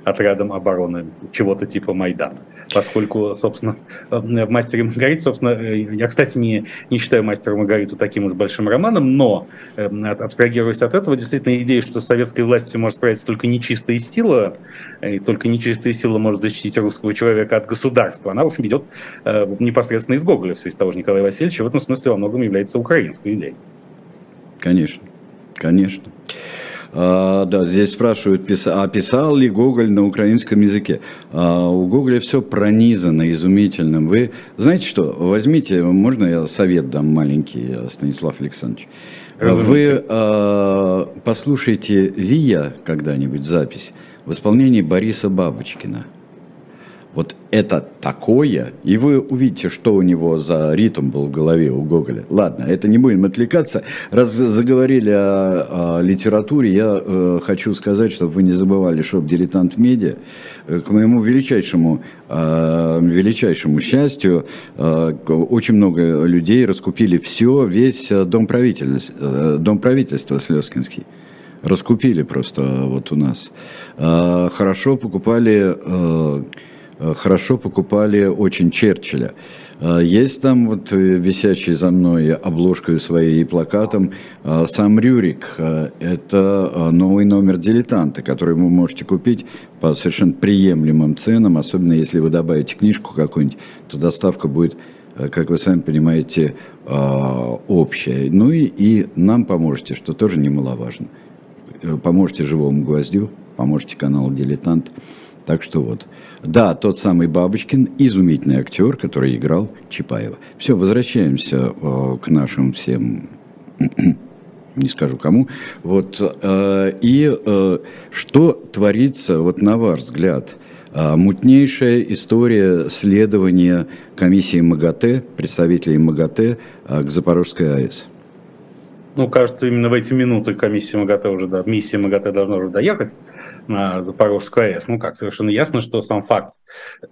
отрядом обороны чего-то типа Майдана. Поскольку, собственно, в «Мастере Маргарите», собственно, я, кстати, не, не считаю «Мастера Маргариту» таким уж большим романом, но, абстрагируясь от этого, действительно идея, что с советской властью может справиться только нечистая сила, и только нечистая сила может защитить русского человека от государства, она, в общем, идет э, непосредственно из Гоголя, в связи с того же Николая Васильевича, в этом смысле во многом является украинской идеей. Конечно, конечно. А, да, здесь спрашивают, а писал ли Гоголь на украинском языке? А, у Гоголя все пронизано изумительным. Вы знаете что, возьмите, можно я совет дам маленький, Станислав Александрович? Разумеется. Вы а, послушайте ВИА когда-нибудь запись в исполнении Бориса Бабочкина. Вот это такое, и вы увидите, что у него за ритм был в голове у Гоголя. Ладно, это не будем отвлекаться. Раз заговорили о, о литературе, я э, хочу сказать, чтобы вы не забывали, что «Дилетант Медиа», э, к моему величайшему, э, величайшему счастью, э, очень много людей раскупили все, весь э, дом правительства, э, дом правительства Слезкинский раскупили просто вот у нас. Э, хорошо покупали хорошо покупали очень Черчилля. Э, есть там вот э, висящий за мной обложкой своей и плакатом сам Рюрик. Это новый номер дилетанта, который вы можете купить по совершенно приемлемым ценам, особенно если вы добавите книжку какую-нибудь, то доставка будет как вы сами понимаете, общая. Ну и, и нам поможете, что тоже немаловажно. Поможете «Живому гвоздю», поможете каналу «Дилетант». Так что вот. Да, тот самый Бабочкин, изумительный актер, который играл Чапаева. Все, возвращаемся э, к нашим всем, не скажу кому. Вот, э, и э, что творится, вот на ваш взгляд, э, мутнейшая история следования комиссии МАГАТЭ, представителей МАГАТЭ э, к Запорожской АЭС? Ну, кажется, именно в эти минуты комиссия МАГАТЭ уже, да, миссия МАГАТЭ должна уже доехать на Запорожскую АЭС. Ну как, совершенно ясно, что сам факт,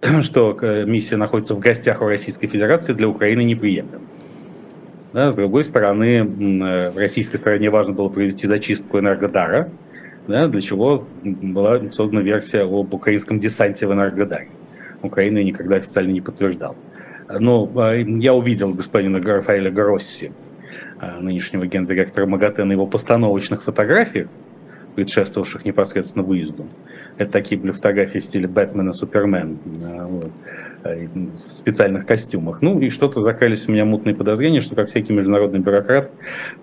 [CLEARS THROAT] что миссия находится в гостях у Российской Федерации, для Украины неприемлем. Да, с другой стороны, в российской стороне важно было провести зачистку Энергодара, да, для чего была создана версия об украинском десанте в Энергодаре. Украина никогда официально не подтверждала. Но а, я увидел господина Рафаэля Гросси, нынешнего гендиректора МАГАТЭ, на его постановочных фотографиях, предшествовавших непосредственно выезду. Это такие были фотографии в стиле Бэтмена, Супермен. Вот. Э, в специальных костюмах. Ну и что-то закрылись у меня мутные подозрения, что как всякий международный бюрократ,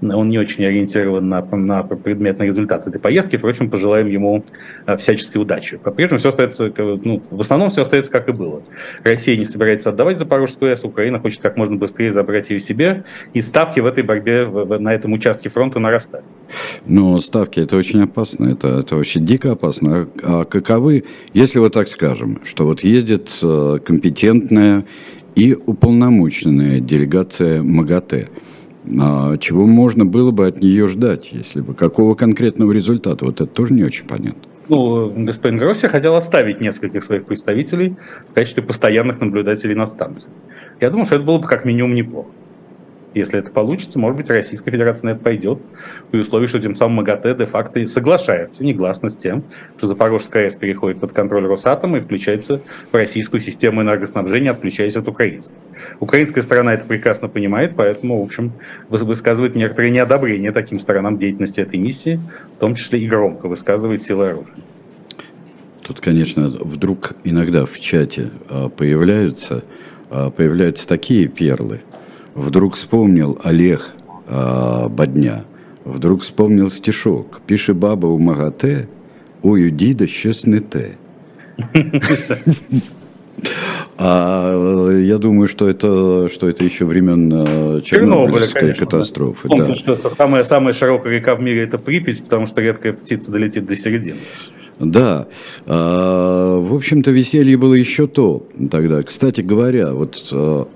он не очень ориентирован на, на предметный результат этой поездки. Впрочем, пожелаем ему э, всяческой удачи. По-прежнему все остается, ну, в основном все остается как и было. Россия не собирается отдавать Запорожскую АЭС, Украина хочет как можно быстрее забрать ее себе, и ставки в этой борьбе на этом участке фронта нарастают. Но ставки это очень опасно, это, это очень дико опасно. А, а каковы, если вот так скажем, что вот едет компетентный компетентная и уполномоченная делегация МАГАТЭ. А чего можно было бы от нее ждать, если бы какого конкретного результата? Вот это тоже не очень понятно. Ну, господин Гросси хотел оставить нескольких своих представителей в качестве постоянных наблюдателей на станции. Я думаю, что это было бы как минимум неплохо. Если это получится, может быть, Российская Федерация на это пойдет, при условии, что тем самым МАГАТЭ де-факто соглашается негласно с тем, что Запорожская АЭС переходит под контроль Росатома и включается в российскую систему энергоснабжения, отключаясь от украинской. Украинская сторона это прекрасно понимает, поэтому, в общем, высказывает некоторое неодобрение таким сторонам деятельности этой миссии, в том числе и громко высказывает силы оружия. Тут, конечно, вдруг иногда в чате а, появляются, а, появляются такие перлы – Вдруг вспомнил Олег э, Бодня, вдруг вспомнил стишок. Пише баба у МАГАТЕ, ой, у діда щось не те. [LAUGHS] А я думаю, что это, что это еще времен э, Чернобыльской катастрофы. Помню, да. что самая, самая широкая река в мире это Припять, потому что редкая птица долетит до середины. Да, а, в общем-то веселье было еще то тогда. Кстати говоря, вот а,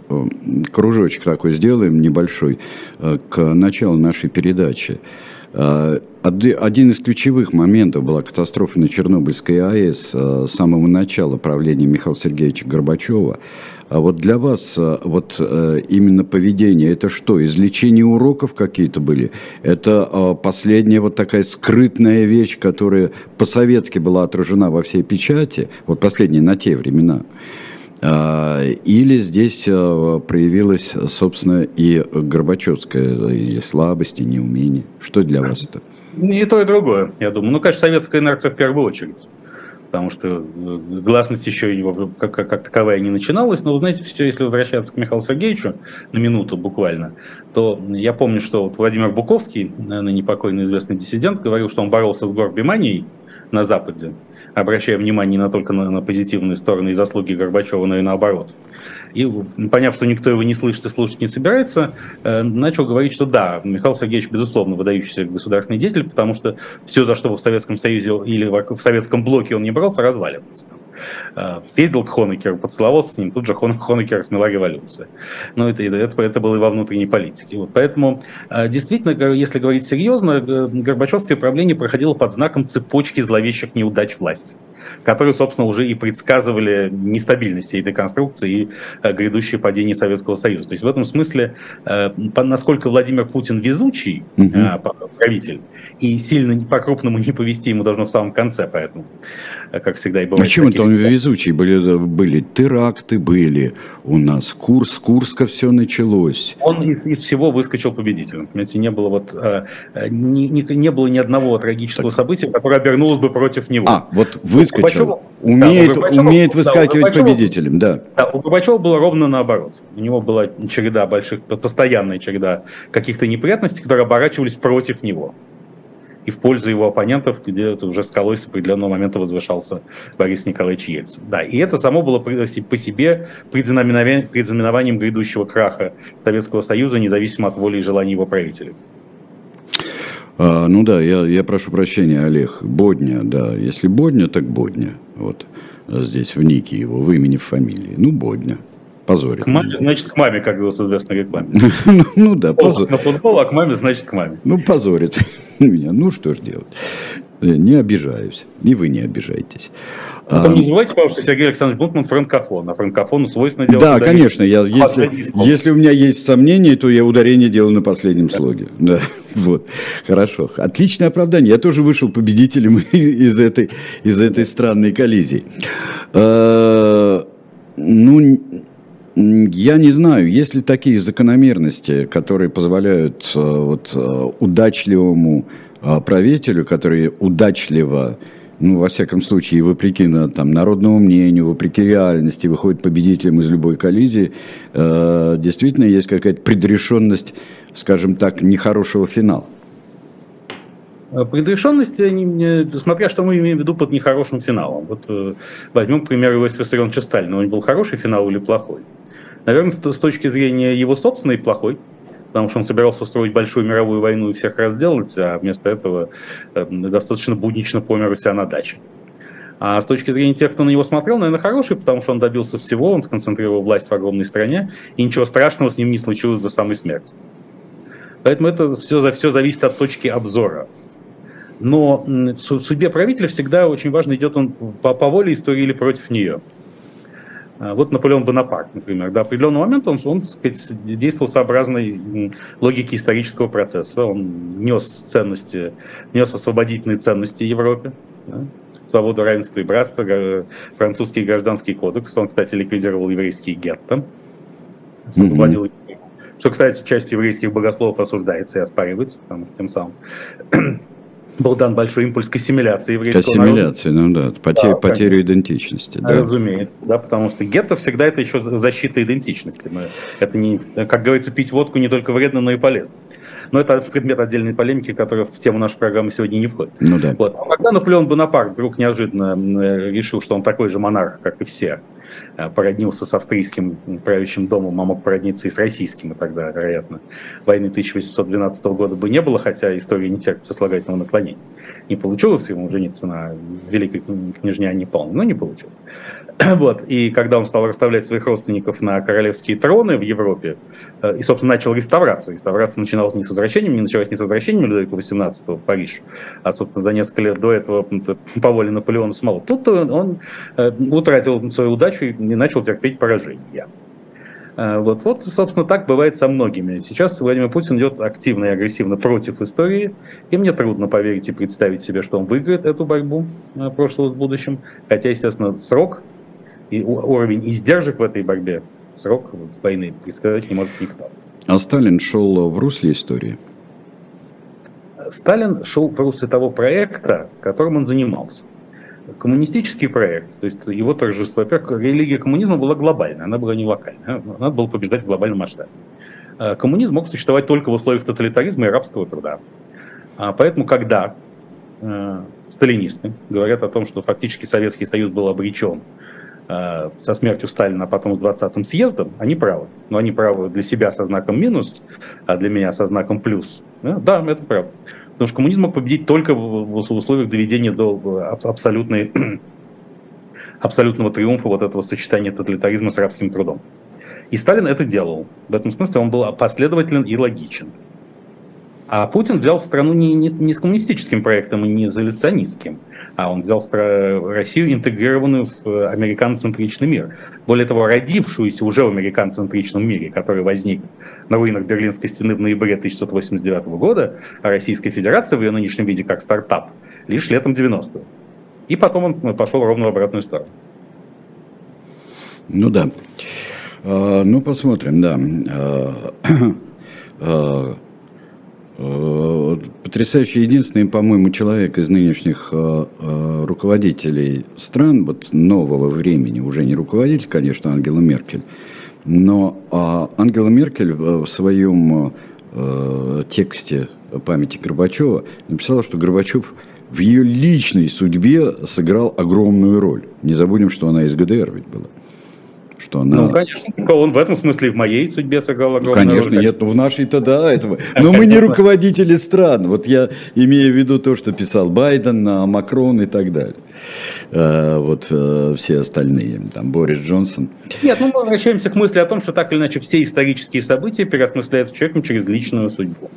кружочек такой сделаем небольшой а, к началу нашей передачи. Один из ключевых моментов была катастрофа на Чернобыльской АЭС с самого начала правления Михаила Сергеевича Горбачева. А вот для вас а, вот э, именно поведение, это что, извлечение уроков какие-то были? Это а, последняя вот такая скрытная вещь, которая по-советски была отражена во всей печати, вот последняя на те времена? Или здесь проявилась, собственно, и Горбачевская и слабость, и неумение? Что для вас это? И то, и другое, я думаю. Ну, конечно, советская инерция в первую очередь потому что э, гласность еще его как, как, как таковая не начиналась. Но, знаете, все, если возвращаться к Михаилу Сергеевичу на минуту буквально, то я помню, что вот Владимир Буковский, ныне покойный известный диссидент, говорил, что он боролся с горбиманией на Западе, обращая внимание не только на, на позитивные стороны и заслуги Горбачева, но и наоборот и, поняв, что никто его не слышит и слушать не собирается, э, начал говорить, что да, Михаил Сергеевич, безусловно, выдающийся государственный деятель, потому что все, за что в Советском Союзе или в Советском блоке он не брался, разваливается. Э, съездил к Хонекеру, поцеловался с ним, тут же Хон, Хонекер смела революция. Но это, это, это было и во внутренней политике. Вот. Поэтому, э, действительно, если говорить серьезно, Горбачевское правление проходило под знаком цепочки зловещих неудач власти, которые, собственно, уже и предсказывали нестабильность этой конструкции и э, грядущее падение Советского Союза. То есть в этом смысле, насколько Владимир Путин везучий угу. правитель, и сильно по-крупному не повести ему должно в самом конце, поэтому, как всегда и бывает. Почему то он везучий? Были, были теракты, были у нас Курс, Курска все началось. Он из, из всего выскочил победителем. Понимаете, не было вот э, не, не, не было ни одного трагического так. события, которое обернулось бы против него. А, вот выскочил. умеет, да, умеет выскакивать да, победителем, да. Да, у Горбачева было ровно наоборот. У него была череда больших, постоянная череда каких-то неприятностей, которые оборачивались против него и в пользу его оппонентов, где это уже скалой с определенного момента возвышался Борис Николаевич Ельцин. Да, и это само было по себе предзнаменованием, грядущего краха Советского Союза, независимо от воли и желаний его правителей. А, ну да, я, я прошу прощения, Олег. Бодня, да. Если Бодня, так Бодня. Вот здесь в нике его, в имени, в фамилии. Ну, Бодня позорит. К маме, значит, к маме, как было в известной рекламе. [LAUGHS] ну, ну да, позорит. На футбол, а к маме, значит, к маме. Ну, позорит [LAUGHS] меня. Ну, что ж делать. Э, не обижаюсь. И вы не обижаетесь. Потом а, не забывайте, пожалуйста, Сергей Александрович Бунтман франкофон. А франкофону свойственно делать Да, конечно. Я, если, если у меня есть сомнения, то я ударение делаю на последнем да. слоге. [LAUGHS] Да, вот. Хорошо. Отличное оправдание. Я тоже вышел победителем [LAUGHS] из этой, из этой странной коллизии. А, ну, я не знаю, есть ли такие закономерности, которые позволяют э, вот, э, удачливому э, правителю, который удачливо, ну, во всяком случае, вопреки там, народному мнению, вопреки реальности, выходит победителем из любой коллизии, действительно есть какая-то предрешенность, скажем так, нехорошего финала. Предрешенность, смотря что мы имеем в виду под нехорошим финалом. Вот возьмем, к примеру, Иосифа Виссарионовича Сталина. У него был хороший финал или плохой? Наверное, с точки зрения его собственной плохой, потому что он собирался устроить большую мировую войну и всех разделать, а вместо этого э, достаточно буднично помер у себя на даче. А с точки зрения тех, кто на него смотрел, наверное, хороший, потому что он добился всего, он сконцентрировал власть в огромной стране, и ничего страшного с ним не случилось до самой смерти. Поэтому это все, все зависит от точки обзора. Но в судьбе правителя всегда очень важно, идет он по, по воле истории или против нее. А, вот Наполеон Бонапарт, например, до определенного момента он, он сказать, действовал сообразно логике исторического процесса. Он нес ценности, нес освободительные ценности Европе. Да? свободу, равенство и братство, французский гражданский кодекс. Он, кстати, ликвидировал еврейские гетто. Освободил mm-hmm. Что, кстати, часть еврейских богословов осуждается и оспаривается, потому что тем самым был дан большой импульс к ассимиляции еврейского к ассимиляции, народа. ну да, потерю, да, потерю идентичности. Да. Разумеется, да, потому что гетто всегда это еще защита идентичности. Мы, это не, как говорится, пить водку не только вредно, но и полезно. Но это предмет отдельной полемики, которая в тему нашей программы сегодня не входит. Ну да. Вот. А когда Наполеон Бонапарт вдруг неожиданно решил, что он такой же монарх, как и все, Э, породнился с австрийским правящим домом, а мог породниться и с российским, и тогда, вероятно, войны 1812 года бы не было, хотя история не терпит сослагательного наклонения. Не получилось ему жениться на великой княжне Анне Павловне, но не получилось. [CLEARS THROAT] Вот. И когда он стал расставлять своих родственников на королевские троны в Европе, э, и, собственно, начал реставрацию. Реставрация начиналась не с возвращением, не началась не с возвращением Людовика XVIII в Париж, а, собственно, за несколько лет до этого [LAUGHS] по воле Наполеона самого. Тут он э, утратил свою удачу и начал терпеть поражение. Э, вот, вот, собственно, так бывает со многими. Сейчас Владимир Путин идет активно и агрессивно против истории, и мне трудно поверить и представить себе, что он выиграет эту борьбу прошлого с будущим. Хотя, естественно, срок и уровень издержек в этой борьбе, срок войны предсказать не может никто. А Сталин шел в русле истории? Сталин шел в русле того проекта, которым он занимался. Коммунистический проект, то есть его торжество, во-первых, религия коммунизма была глобальная, она была не локальная, надо было побеждать в глобальном масштабе. А коммунизм мог существовать только в условиях тоталитаризма и рабского труда. А поэтому, когда э, сталинисты говорят о том, что фактически Советский Союз был обречен со смертью Сталина, а потом с 20-м съездом, они правы. Но они правы для себя со знаком минус, а для меня со знаком плюс. Да, это правда. Потому что коммунизм мог победить только в условиях доведения до абсолютной, [CLEARS THROAT] абсолютного триумфа вот этого сочетания тоталитаризма с рабским трудом. И Сталин это делал. В этом смысле он был последователен и логичен. А Путин взял страну не, не, не с коммунистическим проектом и не изоляционистским, а он взял Россию интегрированную в американоцентричный мир. Более того, родившуюся уже в американоцентричном мире, который возник на руинах Берлинской стены в ноябре 1989 года, а Российская Федерация в ее нынешнем виде как стартап лишь летом 90-го. И потом он пошел ровно в обратную сторону. Ну да. А, ну, посмотрим, да. [CLEARS THROAT] Э, потрясающий, единственный, по-моему, человек из нынешних э, э, руководителей стран, вот нового времени, уже не руководитель, конечно, Ангела Меркель, но а, Ангела Меркель в своем тексте памяти Горбачева написала, что Горбачев в ее личной судьбе сыграл огромную роль. Не забудем, что она из ГДР ведь была что она... Ну, конечно, он в этом смысле в моей судьбе сыграл огромную Конечно, роль. нет, ну в нашей-то да, этого. [LAUGHS] но мы не руководители стран, вот я имею в виду то, что писал Байден, а, Макрон и так далее. А, вот э, все остальные, там, Борис Джонсон. Нет, ну мы возвращаемся к мысли о том, что так или иначе все исторические события переосмысляются человеком через личную судьбу.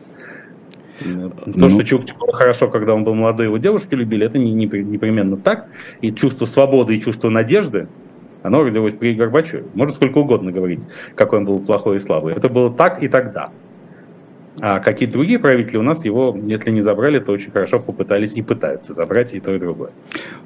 То, ну, что Чукче было хорошо, когда он был молодой, его девушки любили, это не, не, непременно так. И чувство свободы и чувство надежды, оно родилось при Горбачеве. Можно сколько угодно говорить, какой он был плохой и слабый. Это было так и тогда. А какие-то другие правители у нас его, если не забрали, то очень хорошо попытались и пытаются забрать и то, и другое.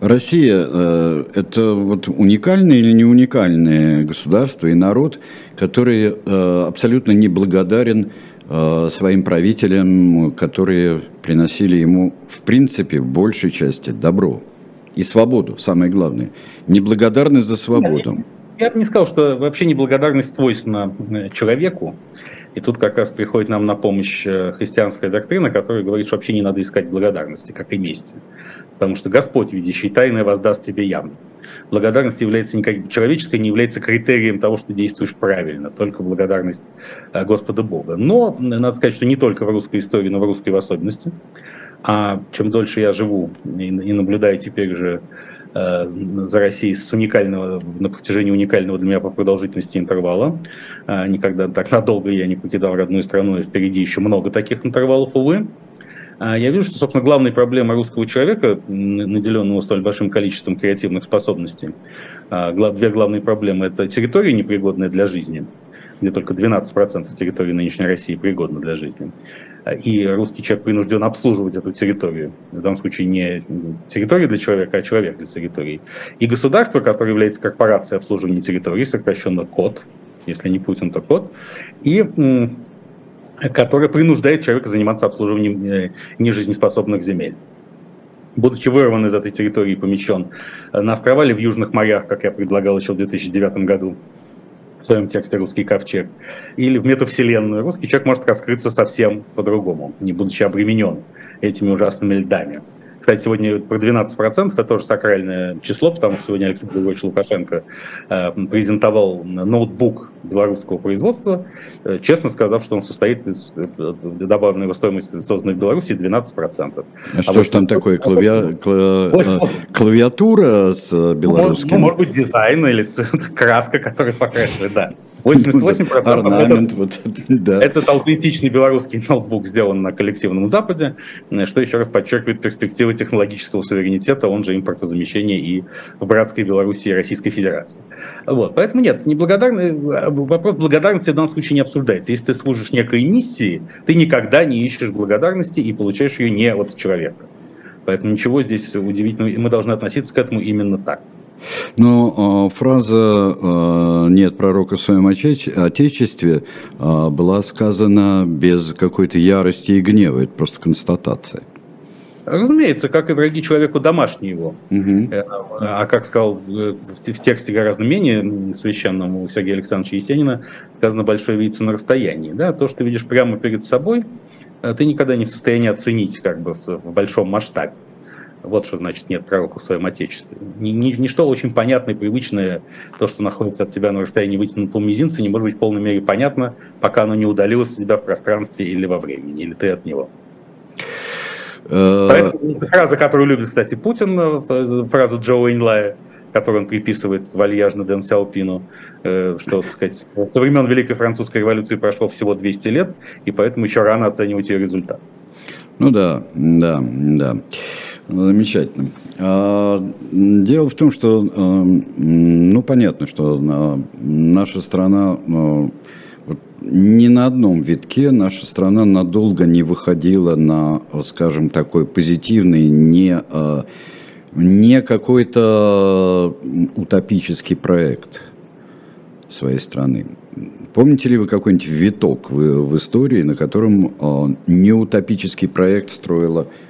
Россия э, – это вот уникальное или не уникальное государство и народ, который э, абсолютно не благодарен э, своим правителям, которые приносили ему, в принципе, в большей части добро и свободу, самое главное. Неблагодарность за свободу. Я, бы не сказал, что вообще неблагодарность свойственна э, человеку. И тут как раз приходит нам на помощь э, христианская доктрина, которая говорит, что вообще не надо искать благодарности, как и мести. Потому что Господь, видящий тайное, воздаст тебе явно. Благодарность является никак, человеческой, не является критерием того, что действуешь правильно, только благодарность э, Господа Бога. Но надо сказать, что не только в русской истории, но в русской в особенности. А чем дольше я живу и, и наблюдаю теперь же э, за Россией с уникального, на протяжении уникального для меня по продолжительности интервала, э, никогда так надолго я не покидал родную страну, и впереди еще много таких интервалов, увы, а я вижу, что, собственно, главная проблема русского человека, наделенного столь большим количеством креативных способностей, две главные проблемы – это территория, непригодная для жизни, где только 12% территории нынешней России пригодна для жизни, и русский человек принужден обслуживать эту территорию. В данном случае не территория для человека, а человек для территории. И государство, которое является корпорацией обслуживания территории, сокращенно КОД, если не Путин, то КОД, и которая принуждает человека заниматься обслуживанием э, нежизнеспособных земель. Будучи вырван из этой территории и помещен на острова или в южных морях, как я предлагал еще в 2009 году, в своем тексте «Русский ковчег», или в метавселенную, русский человек может раскрыться совсем по-другому, не будучи обременен этими ужасными льдами. Кстати, сегодня про 12% это тоже сакральное число, потому что сегодня Александр Григорьевич Лукашенко э, презентовал ноутбук белорусского производства, э, честно сказав, что он состоит из э, добавленной стоимости, созданной в Беларуси, 12%. А, а что же там такое, клавиа... Кла... [LAUGHS] клавиатура с белорусским? Ну, может быть, дизайн или [LAUGHS] краска, которая покрашивает, да. 88% [LAUGHS] Орнамент, это, вот, [LAUGHS] да. это аутентичный белорусский ноутбук, сделан на коллективном Западе, что еще раз подчеркивает перспективы технологического суверенитета, он же импортозамещения и в братской Беларуси и Российской Федерации. Вот. Поэтому нет, неблагодарный, вопрос благодарности в данном случае не обсуждается. Если ты служишь некой миссии, ты никогда не ищешь благодарности и получаешь ее не от человека. Поэтому ничего здесь удивительного, и мы должны относиться к этому именно так. Но э, фраза э, «нет пророка в своем отечестве» э, была сказана без какой-то ярости и гнева. Это просто констатация. Разумеется, как и враги человеку домашние его. Угу. А как сказал в тексте гораздо менее священному у Сергея Александровича Есенина, сказано «большое видится на расстоянии». Да? То, что ты видишь прямо перед собой, ты никогда не в состоянии оценить как бы в, в большом масштабе. Вот что значит нет пророка в своем отечестве. Ничто очень понятное, привычное, то, что находится от тебя на расстоянии вытянутого мизинца, не может быть в полной мере понятно, пока оно не удалилось от тебя в пространстве или во времени, или ты от него. Э, Поэтому фраза, которую любит, кстати, Путин, э, фраза Джо Уэйнлая, которую он приписывает вальяжно Дэн Сяопину, э, что, так сказать, со времен Великой Французской революции прошло всего 200 лет, и поэтому еще рано оценивать ее результат. Ну да, да, да. Замечательно. А, дело в том, что, а, ну, понятно, что а, наша страна ни на одном витке наша страна надолго не выходила на, скажем, такой позитивный, не, не какой-то утопический проект своей страны. Помните ли вы какой-нибудь виток в, в истории, на котором не утопический проект строила Э,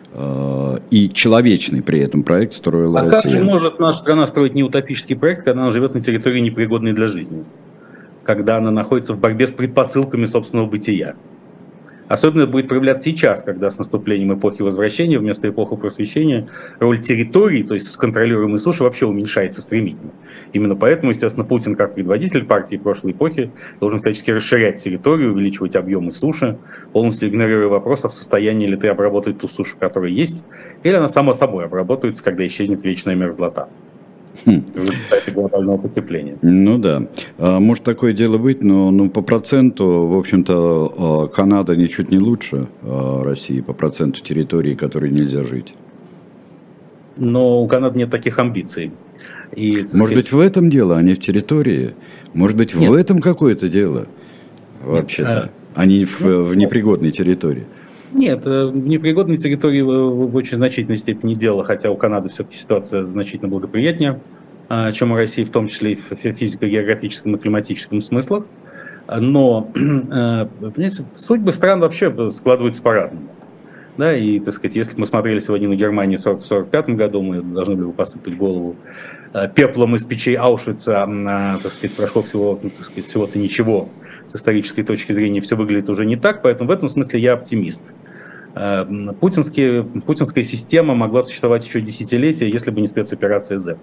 и человечный при этом проект строила а Россия. А как же может наша страна строить не утопический проект, когда она живет на территории непригодной для жизни? Когда она находится в борьбе с предпосылками собственного бытия? Особенно будет проявляться сейчас, когда с наступлением эпохи возвращения вместо эпохи просвещения роль территории, то есть контролируемой суши, вообще уменьшается стремительно. Именно поэтому, естественно, Путин, как предводитель партии прошлой эпохи, должен всячески расширять территорию, увеличивать объемы суши, полностью игнорируя вопрос, а в состоянии ли ты обработать ту сушу, которая есть, или она сама собой обработается, когда исчезнет вечная мерзлота. Хм. в результате глобального потепления. Ну да. А, может такое дело быть, но ну, по проценту, в общем-то, а, Канада ничуть не лучше а, России по проценту территории, которой нельзя жить. Но у Канады нет таких амбиций. И, Может сказать... быть, в этом дело, а не в территории? Может быть, нет. в этом какое-то дело вообще-то, а не в, в непригодной территории? Нет, э, в непригодной территории в очень значительной степени дело, хотя у Канады все-таки ситуация значительно благоприятнее, а, чем у России, в том числе и в физико-географическом и климатическом смыслах. Но, [CLEARS THROAT] э, понимаете, судьбы стран вообще складываются по-разному. Да, и, так сказать, если бы мы смотрели сегодня на Германию в 1945 году, мы должны были бы посыпать голову э, пеплом из печей Аушвица, а, так сказать, прошло всего, ну, так сказать, всего-то ничего исторической точки зрения все выглядит уже не так, поэтому в этом смысле я оптимист. Э, путинские, путинская система могла существовать еще десятилетия, если бы не спецоперация Z.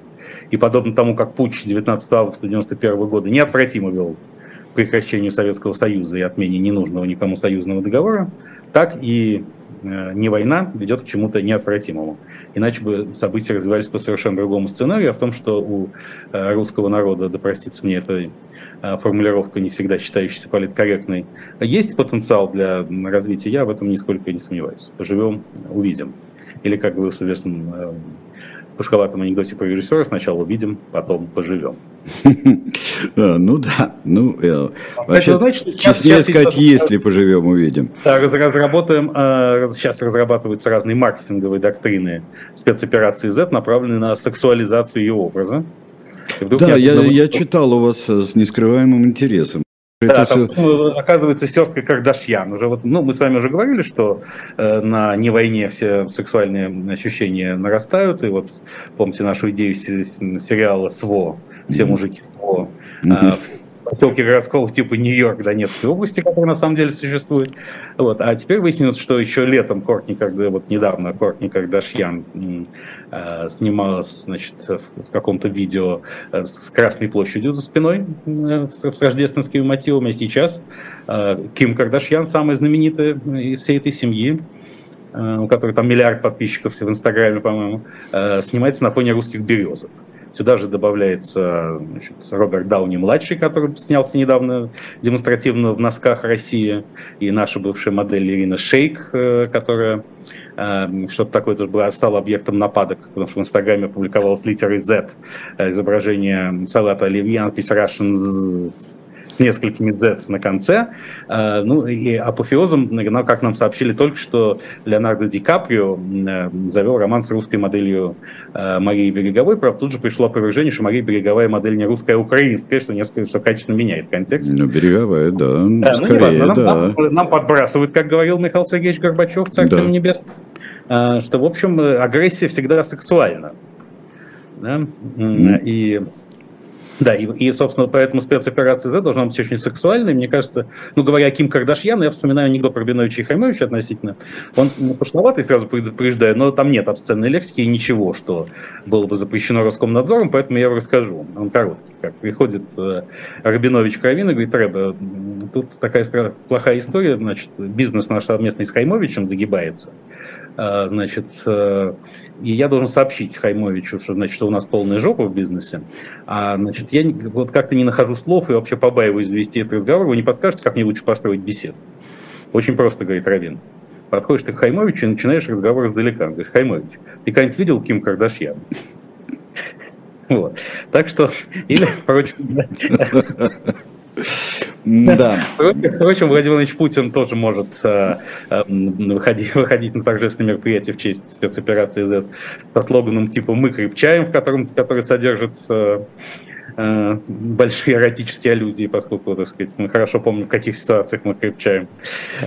И подобно тому, как путч 19 августа 1991 года неотвратимо вел к прекращению Советского Союза и отмене ненужного никому союзного договора, так и не война ведет к чему-то неотвратимому. Иначе бы события развивались по совершенно другому сценарию, а в том, что у русского народа, да простится мне эта формулировка, не всегда считающаяся политкорректной, есть потенциал для развития, я в этом нисколько не сомневаюсь. Поживем, увидим. Или, как говорил в известном пушковатом анекдоте про режиссера сначала увидим, потом поживем. [LAUGHS] Ну да, ну э, вообще честнее сказать, если поживем, увидим. Разработаем, э, сейчас разрабатываются разные маркетинговые доктрины спецоперации Z, направленные на сексуализацию ее образа. Да, я, я читал у вас с нескрываемым интересом. Да, там, ну, оказывается, сестры Кардашьян. Уже вот, ну, мы с вами уже говорили, что э, на не войне все сексуальные ощущения нарастают. И вот помните нашу идею сериала СВО, все мужики СВО. Mm-hmm поселки городского типа Нью-Йорк Донецкой области, который на самом деле существует. Вот. А теперь выяснилось, что еще летом Кортни, когда вот недавно Кортни Кардашьян э, снималась значит, в, в каком-то видео э, с Красной площадью за спиной э, с, с рождественскими мотивами, а сейчас э, Ким Кардашьян, самая знаменитая из всей этой семьи, э, у которой там миллиард подписчиков в Инстаграме, по-моему, э, снимается на фоне русских березок. Сюда же добавляется значит, Роберт Дауни-младший, который снялся недавно демонстративно в носках России, и наша бывшая модель Ирина Шейк, э, которая э, что-то такое тоже было, стало объектом нападок, потому что в Инстаграме опубликовалась литерой Z, э, изображение салата оливье, надпись Russian несколькими Z на конце. Э, ну и апофеозом, ну, как нам сообщили только что, Леонардо Ди Каприо э, завел роман с русской моделью э, Марии Береговой. Правда, тут же пришло опровержение, что Мария Береговая модель не русская, а украинская, что несколько что качественно меняет контекст. Ну, Береговая, да. да ну, скорее, ну, да. Нам, нам, нам подбрасывают, как говорил Михаил Сергеевич Горбачев, Царство да. Небесное, что, в общем, агрессия всегда сексуальна. Да? Mm. И да, и, и, собственно, поэтому спецоперация Z должна быть очень сексуальной. Мне кажется, ну, говоря о Ким Кардашьян, я вспоминаю анекдот про Биновича и Хаймовича относительно. Он ну, пошловатый, сразу предупреждаю, но там нет обсценной лексики и ничего, что было бы запрещено Роскомнадзором, поэтому я его расскажу. Он короткий. Как приходит э, Рабинович к Равину и говорит, Рэба, тут такая плохая история, значит, бизнес наш совместный с Хаймовичем загибается. А, значит, э, и я должен сообщить Хаймовичу, что, значит, что у нас полная жопа в бизнесе. А, значит, я вот как-то не нахожу слов и вообще побаиваюсь завести этот разговор. Вы не подскажете, как мне лучше построить беседу? Очень просто, говорит Равин. Подходишь ты к Хаймовичу и начинаешь разговор издалека. Говоришь, Хаймович, ты когда-нибудь видел Ким Кардашьян? [LAUGHS] Вот. Так что, или, короче, [LAUGHS] да. [LAUGHS] Впрочем, Владимир Владимирович Путин тоже может э, э, выходить, [LAUGHS] выходить на торжественные мероприятия в честь спецоперации Z со слоганом типа «Мы крепчаем», в котором, который содержит э, э, большие эротические аллюзии, поскольку, так сказать, мы хорошо помним, в каких ситуациях мы крепчаем.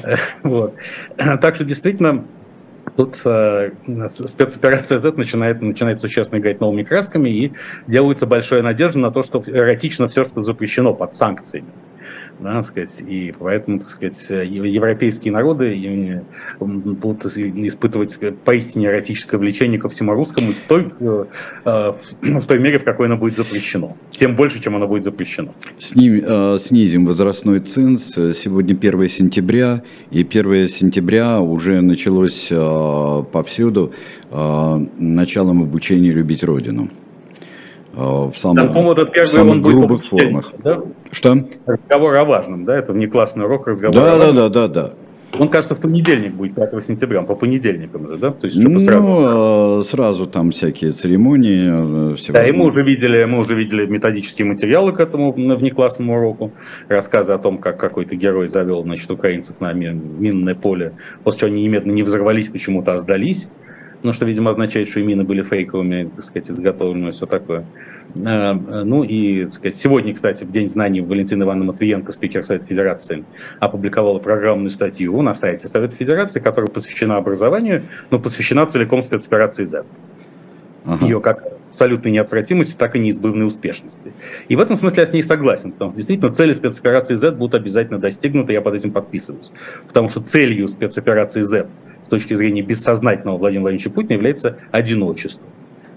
[LAUGHS] Вот. Так что действительно Тут э, спецоперация Z начинает, начинает существенно играть новыми красками и делается большая надежда на то, что эротично все, что запрещено под санкциями да, сказать, и поэтому, так сказать, европейские народы будут испытывать поистине эротическое влечение ко всему русскому в той, э, э, в той мере, в какой оно будет запрещено. Тем больше, чем оно будет запрещено. Сним, э, снизим возрастной ценз. Сегодня 1 сентября, и 1 сентября уже началось повсюду началом обучения любить Родину. Э, в самых, да, этот первый в самых грубых формах. Да? Что? Разговор о важном, да? Это внеклассный урок разговора да, да, да, да, да. Он, кажется, в понедельник будет, 5 сентября, по понедельникам же, да? То есть, ну, сразу? сразу там всякие церемонии. Э, да, и мы уже, видели, мы уже видели методические материалы к этому внеклассному уроку. Рассказы о том, как какой-то герой завел, значит, украинцев на минное поле, после чего они немедленно не взорвались почему-то, а сдались ну, что, видимо, означает, что и мины были фейковыми, так сказать, изготовлены, все такое. Э, ну и, так сказать, сегодня, кстати, в День знаний Валентина Ивановна Матвиенко, спикер Совета Федерации, опубликовала программную статью на сайте Совета Федерации, которая посвящена образованию, но посвящена целиком спецоперации Z. Ага. Ее как абсолютной неотвратимости, так и неизбывной успешности. И в этом смысле я с ней согласен, потому что действительно цели спецоперации Z будут обязательно достигнуты, я под этим подписываюсь. Потому что целью спецоперации Z с точки зрения бессознательного Владимира Владимировича Путина является одиночество.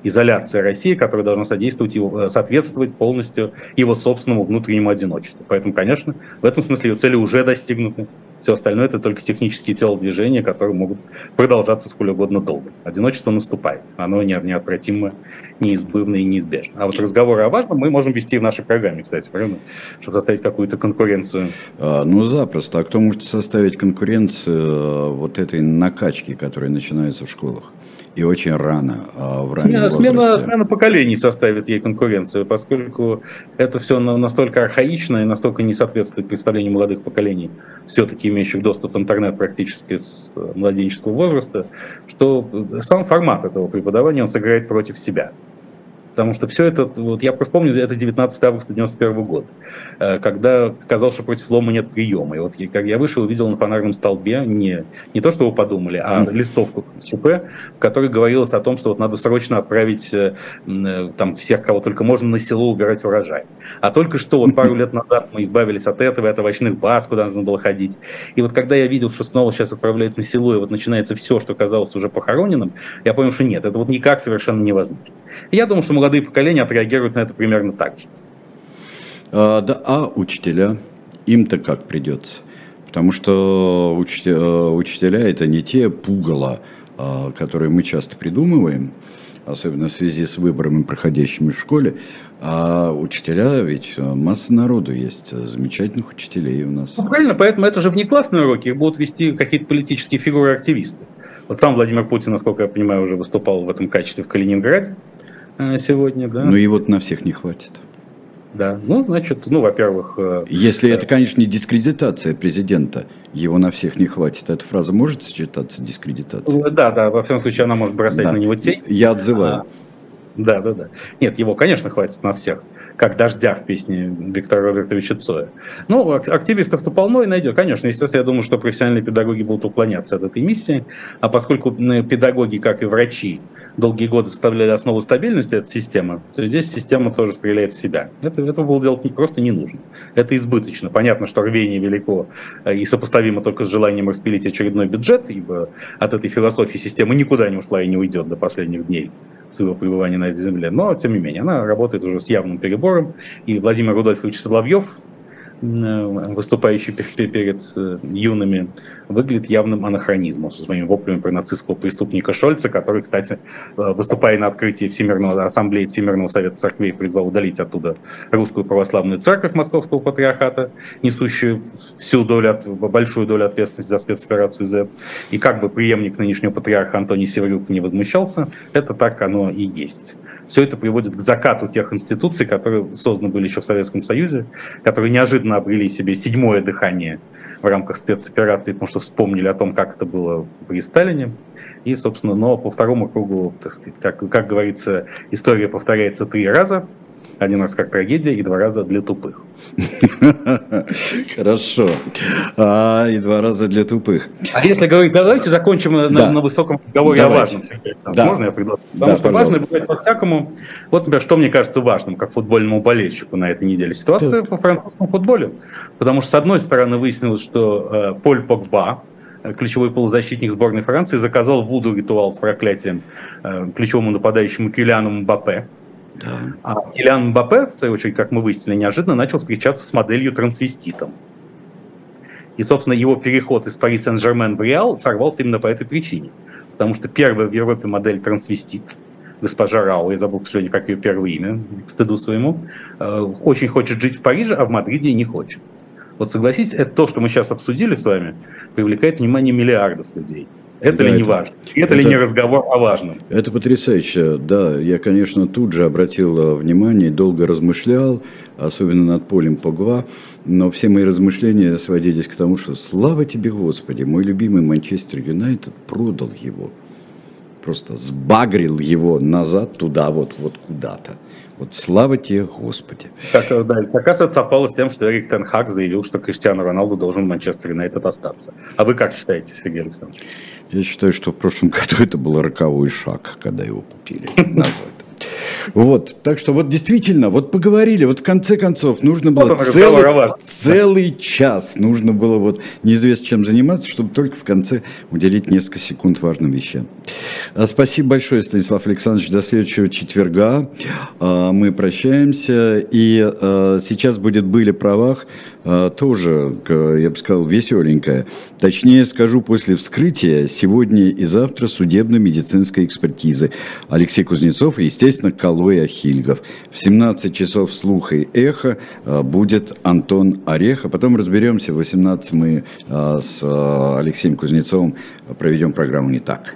Изоляция России, которая должна содействовать его, э, соответствовать полностью его собственному внутреннему одиночеству. Поэтому, конечно, в этом смысле ее цели уже достигнуты. Все остальное это только технические телодвижения, которые могут продолжаться сколь угодно долго. Одиночество наступает. Оно неотвратимо, неизбывно и неизбежно. А вот разговоры о важном мы можем вести в нашей программе, кстати, правильно? Чтобы составить какую-то конкуренцию. А, ну, запросто. А кто может составить конкуренцию э, вот этой накачки, которая начинается в школах? и очень рано, а, в раннем смена, смена, смена поколений составит ей конкуренцию, поскольку это все настолько архаично и настолько не соответствует представлению молодых поколений, все-таки имеющих доступ в интернет практически с э, младенческого возраста, что сам формат этого преподавания он сыграет против себя. Потому что все это, вот я просто помню, это 19 августа 91 года, э, когда казалось, что против лома нет приема. И вот как я вышел, увидел на фонарном столбе не, не то, что вы подумали, а листовку ЧП, в которой говорилось о том, что вот надо срочно отправить э, э, там всех, кого только можно, на село убирать урожай. А только что вот пару лет назад мы избавились от этого, от овощных баз, куда нужно было ходить. И вот когда я видел, что снова сейчас отправляют на село, и вот начинается все, что казалось уже похороненным, я понял, что нет, это вот никак совершенно невозможно. Я думаю, что молодые поколения отреагируют на это примерно так же. А, да, а учителя? Им-то как придется? Потому что учителя, э, учителя это не те пугало, а, которые мы часто придумываем, особенно в связи с выборами, проходящими в школе. А учителя, ведь масса народу есть, замечательных учителей у нас. Ну, правильно, поэтому это же внеклассные уроки, их будут вести какие-то политические фигуры-активисты. Вот сам Владимир Путин, насколько я понимаю, уже выступал в этом качестве в Калининграде. Э, сегодня, да. Ну и вот на всех не хватит. Да, ну, значит, ну, во-первых... Э, Если это, конечно, не дискредитация президента, его на всех не хватит. Эта фраза может сочетаться дискредитацией? Да, да, во всяком случае, она может бросать да. на него тень. Я отзываю. А, да, да, да. Нет, его, конечно, хватит на всех как дождя в песне Виктора Робертовича Цоя. Ну, активистов-то полно и найдет. Конечно, естественно, я думаю, что профессиональные педагоги будут уклоняться от этой миссии, а поскольку педагоги, как и врачи, долгие годы составляли основу стабильности этой системы, то здесь система тоже стреляет в себя. Это, этого было делать не, просто не нужно. Это избыточно. Понятно, что рвение велико э, и сопоставимо только с желанием распилить очередной бюджет, ибо от этой философии системы никуда не ушла и не уйдет до последних дней своего пребывания на этой земле. Но, тем не менее, она работает уже с явным перебором. И Владимир Рудольфович Соловьев, выступающий перед э, юными, выглядит явным анахронизмом со своими воплями про нацистского преступника Шольца, который, кстати, э, выступая на открытии Всемирного Ассамблеи Всемирного Совета Церквей, призвал удалить оттуда русскую православную церковь Московского патриархата, несущую всю долю, большую долю ответственности за спецоперацию Z. И как бы преемник нынешнего патриарха Антоний Севрюк не возмущался, это так оно и есть. Все это приводит к закату тех институций, которые созданы были еще в Советском Союзе, которые неожиданно неожиданно обрели себе седьмое дыхание в рамках спецоперации, потому что вспомнили о том, как это было при Сталине. И, собственно, но по второму кругу, так сказать, как, как говорится, история повторяется три раза – один раз как трагедия и два раза для тупых. Хорошо. А, и два раза для тупых. А если говорить, давайте закончим да. на, на высоком разговоре о важном. Да. Можно я предложу? Потому да, что важно бывает по-всякому. Вот, например, что мне кажется важным, как футбольному болельщику на этой неделе. Ситуация так. по французскому футболе. Потому что, с одной стороны, выяснилось, что э, Поль Погба, э, ключевой полузащитник сборной Франции, заказал Вуду ритуал с проклятием э, ключевому нападающему Кюляну Мбаппе. Да. А Ильян Мбаппе, в свою очередь, как мы выяснили, неожиданно начал встречаться с моделью трансвеститом. И, собственно, его переход из Пари Сен-Жермен в Реал сорвался именно по этой причине. Потому что первая в Европе модель трансвестит, госпожа Рау, я забыл, к сожалению, как ее первое имя, к стыду своему, э, очень хочет жить в Париже, а в Мадриде не хочет. Вот согласитесь, это то, что мы сейчас обсудили с вами, привлекает внимание миллиардов людей. Это да, ли не это, важно? Это, это ли не разговор о важном? Это потрясающе. Да, я, конечно, тут же обратил э, внимание, долго размышлял, особенно над полем Погва, но все мои размышления сводились к тому, что слава тебе, Господи, мой любимый Манчестер Юнайтед продал его. Просто сбагрил его назад туда, вот, вот куда-то. Вот слава тебе, Господи. Как, да, как раз это совпало с тем, что Эрик Тенхак заявил, что Криштиану Роналду должен в Манчестер Юнайтед остаться. А вы как считаете, Сергей Александрович? Я считаю, что в прошлом [LAUGHS] году это был роковой шаг, когда его купили [LAUGHS] назад. Вот, так что вот действительно, вот поговорили, вот в конце концов нужно было целый, целый час, нужно было вот неизвестно чем заниматься, чтобы только в конце уделить несколько секунд важным вещам. А, спасибо большое, Станислав Александрович, до следующего четверга. А, мы прощаемся, и а, сейчас будет «Были правах», тоже, я бы сказал, веселенькая. Точнее скажу, после вскрытия сегодня и завтра судебно-медицинской экспертизы. Алексей Кузнецов и, естественно, Калой Ахильгов. В 17 часов слуха и эхо будет Антон Орех, а потом разберемся. В 18 мы с Алексеем Кузнецовым проведем программу «Не так».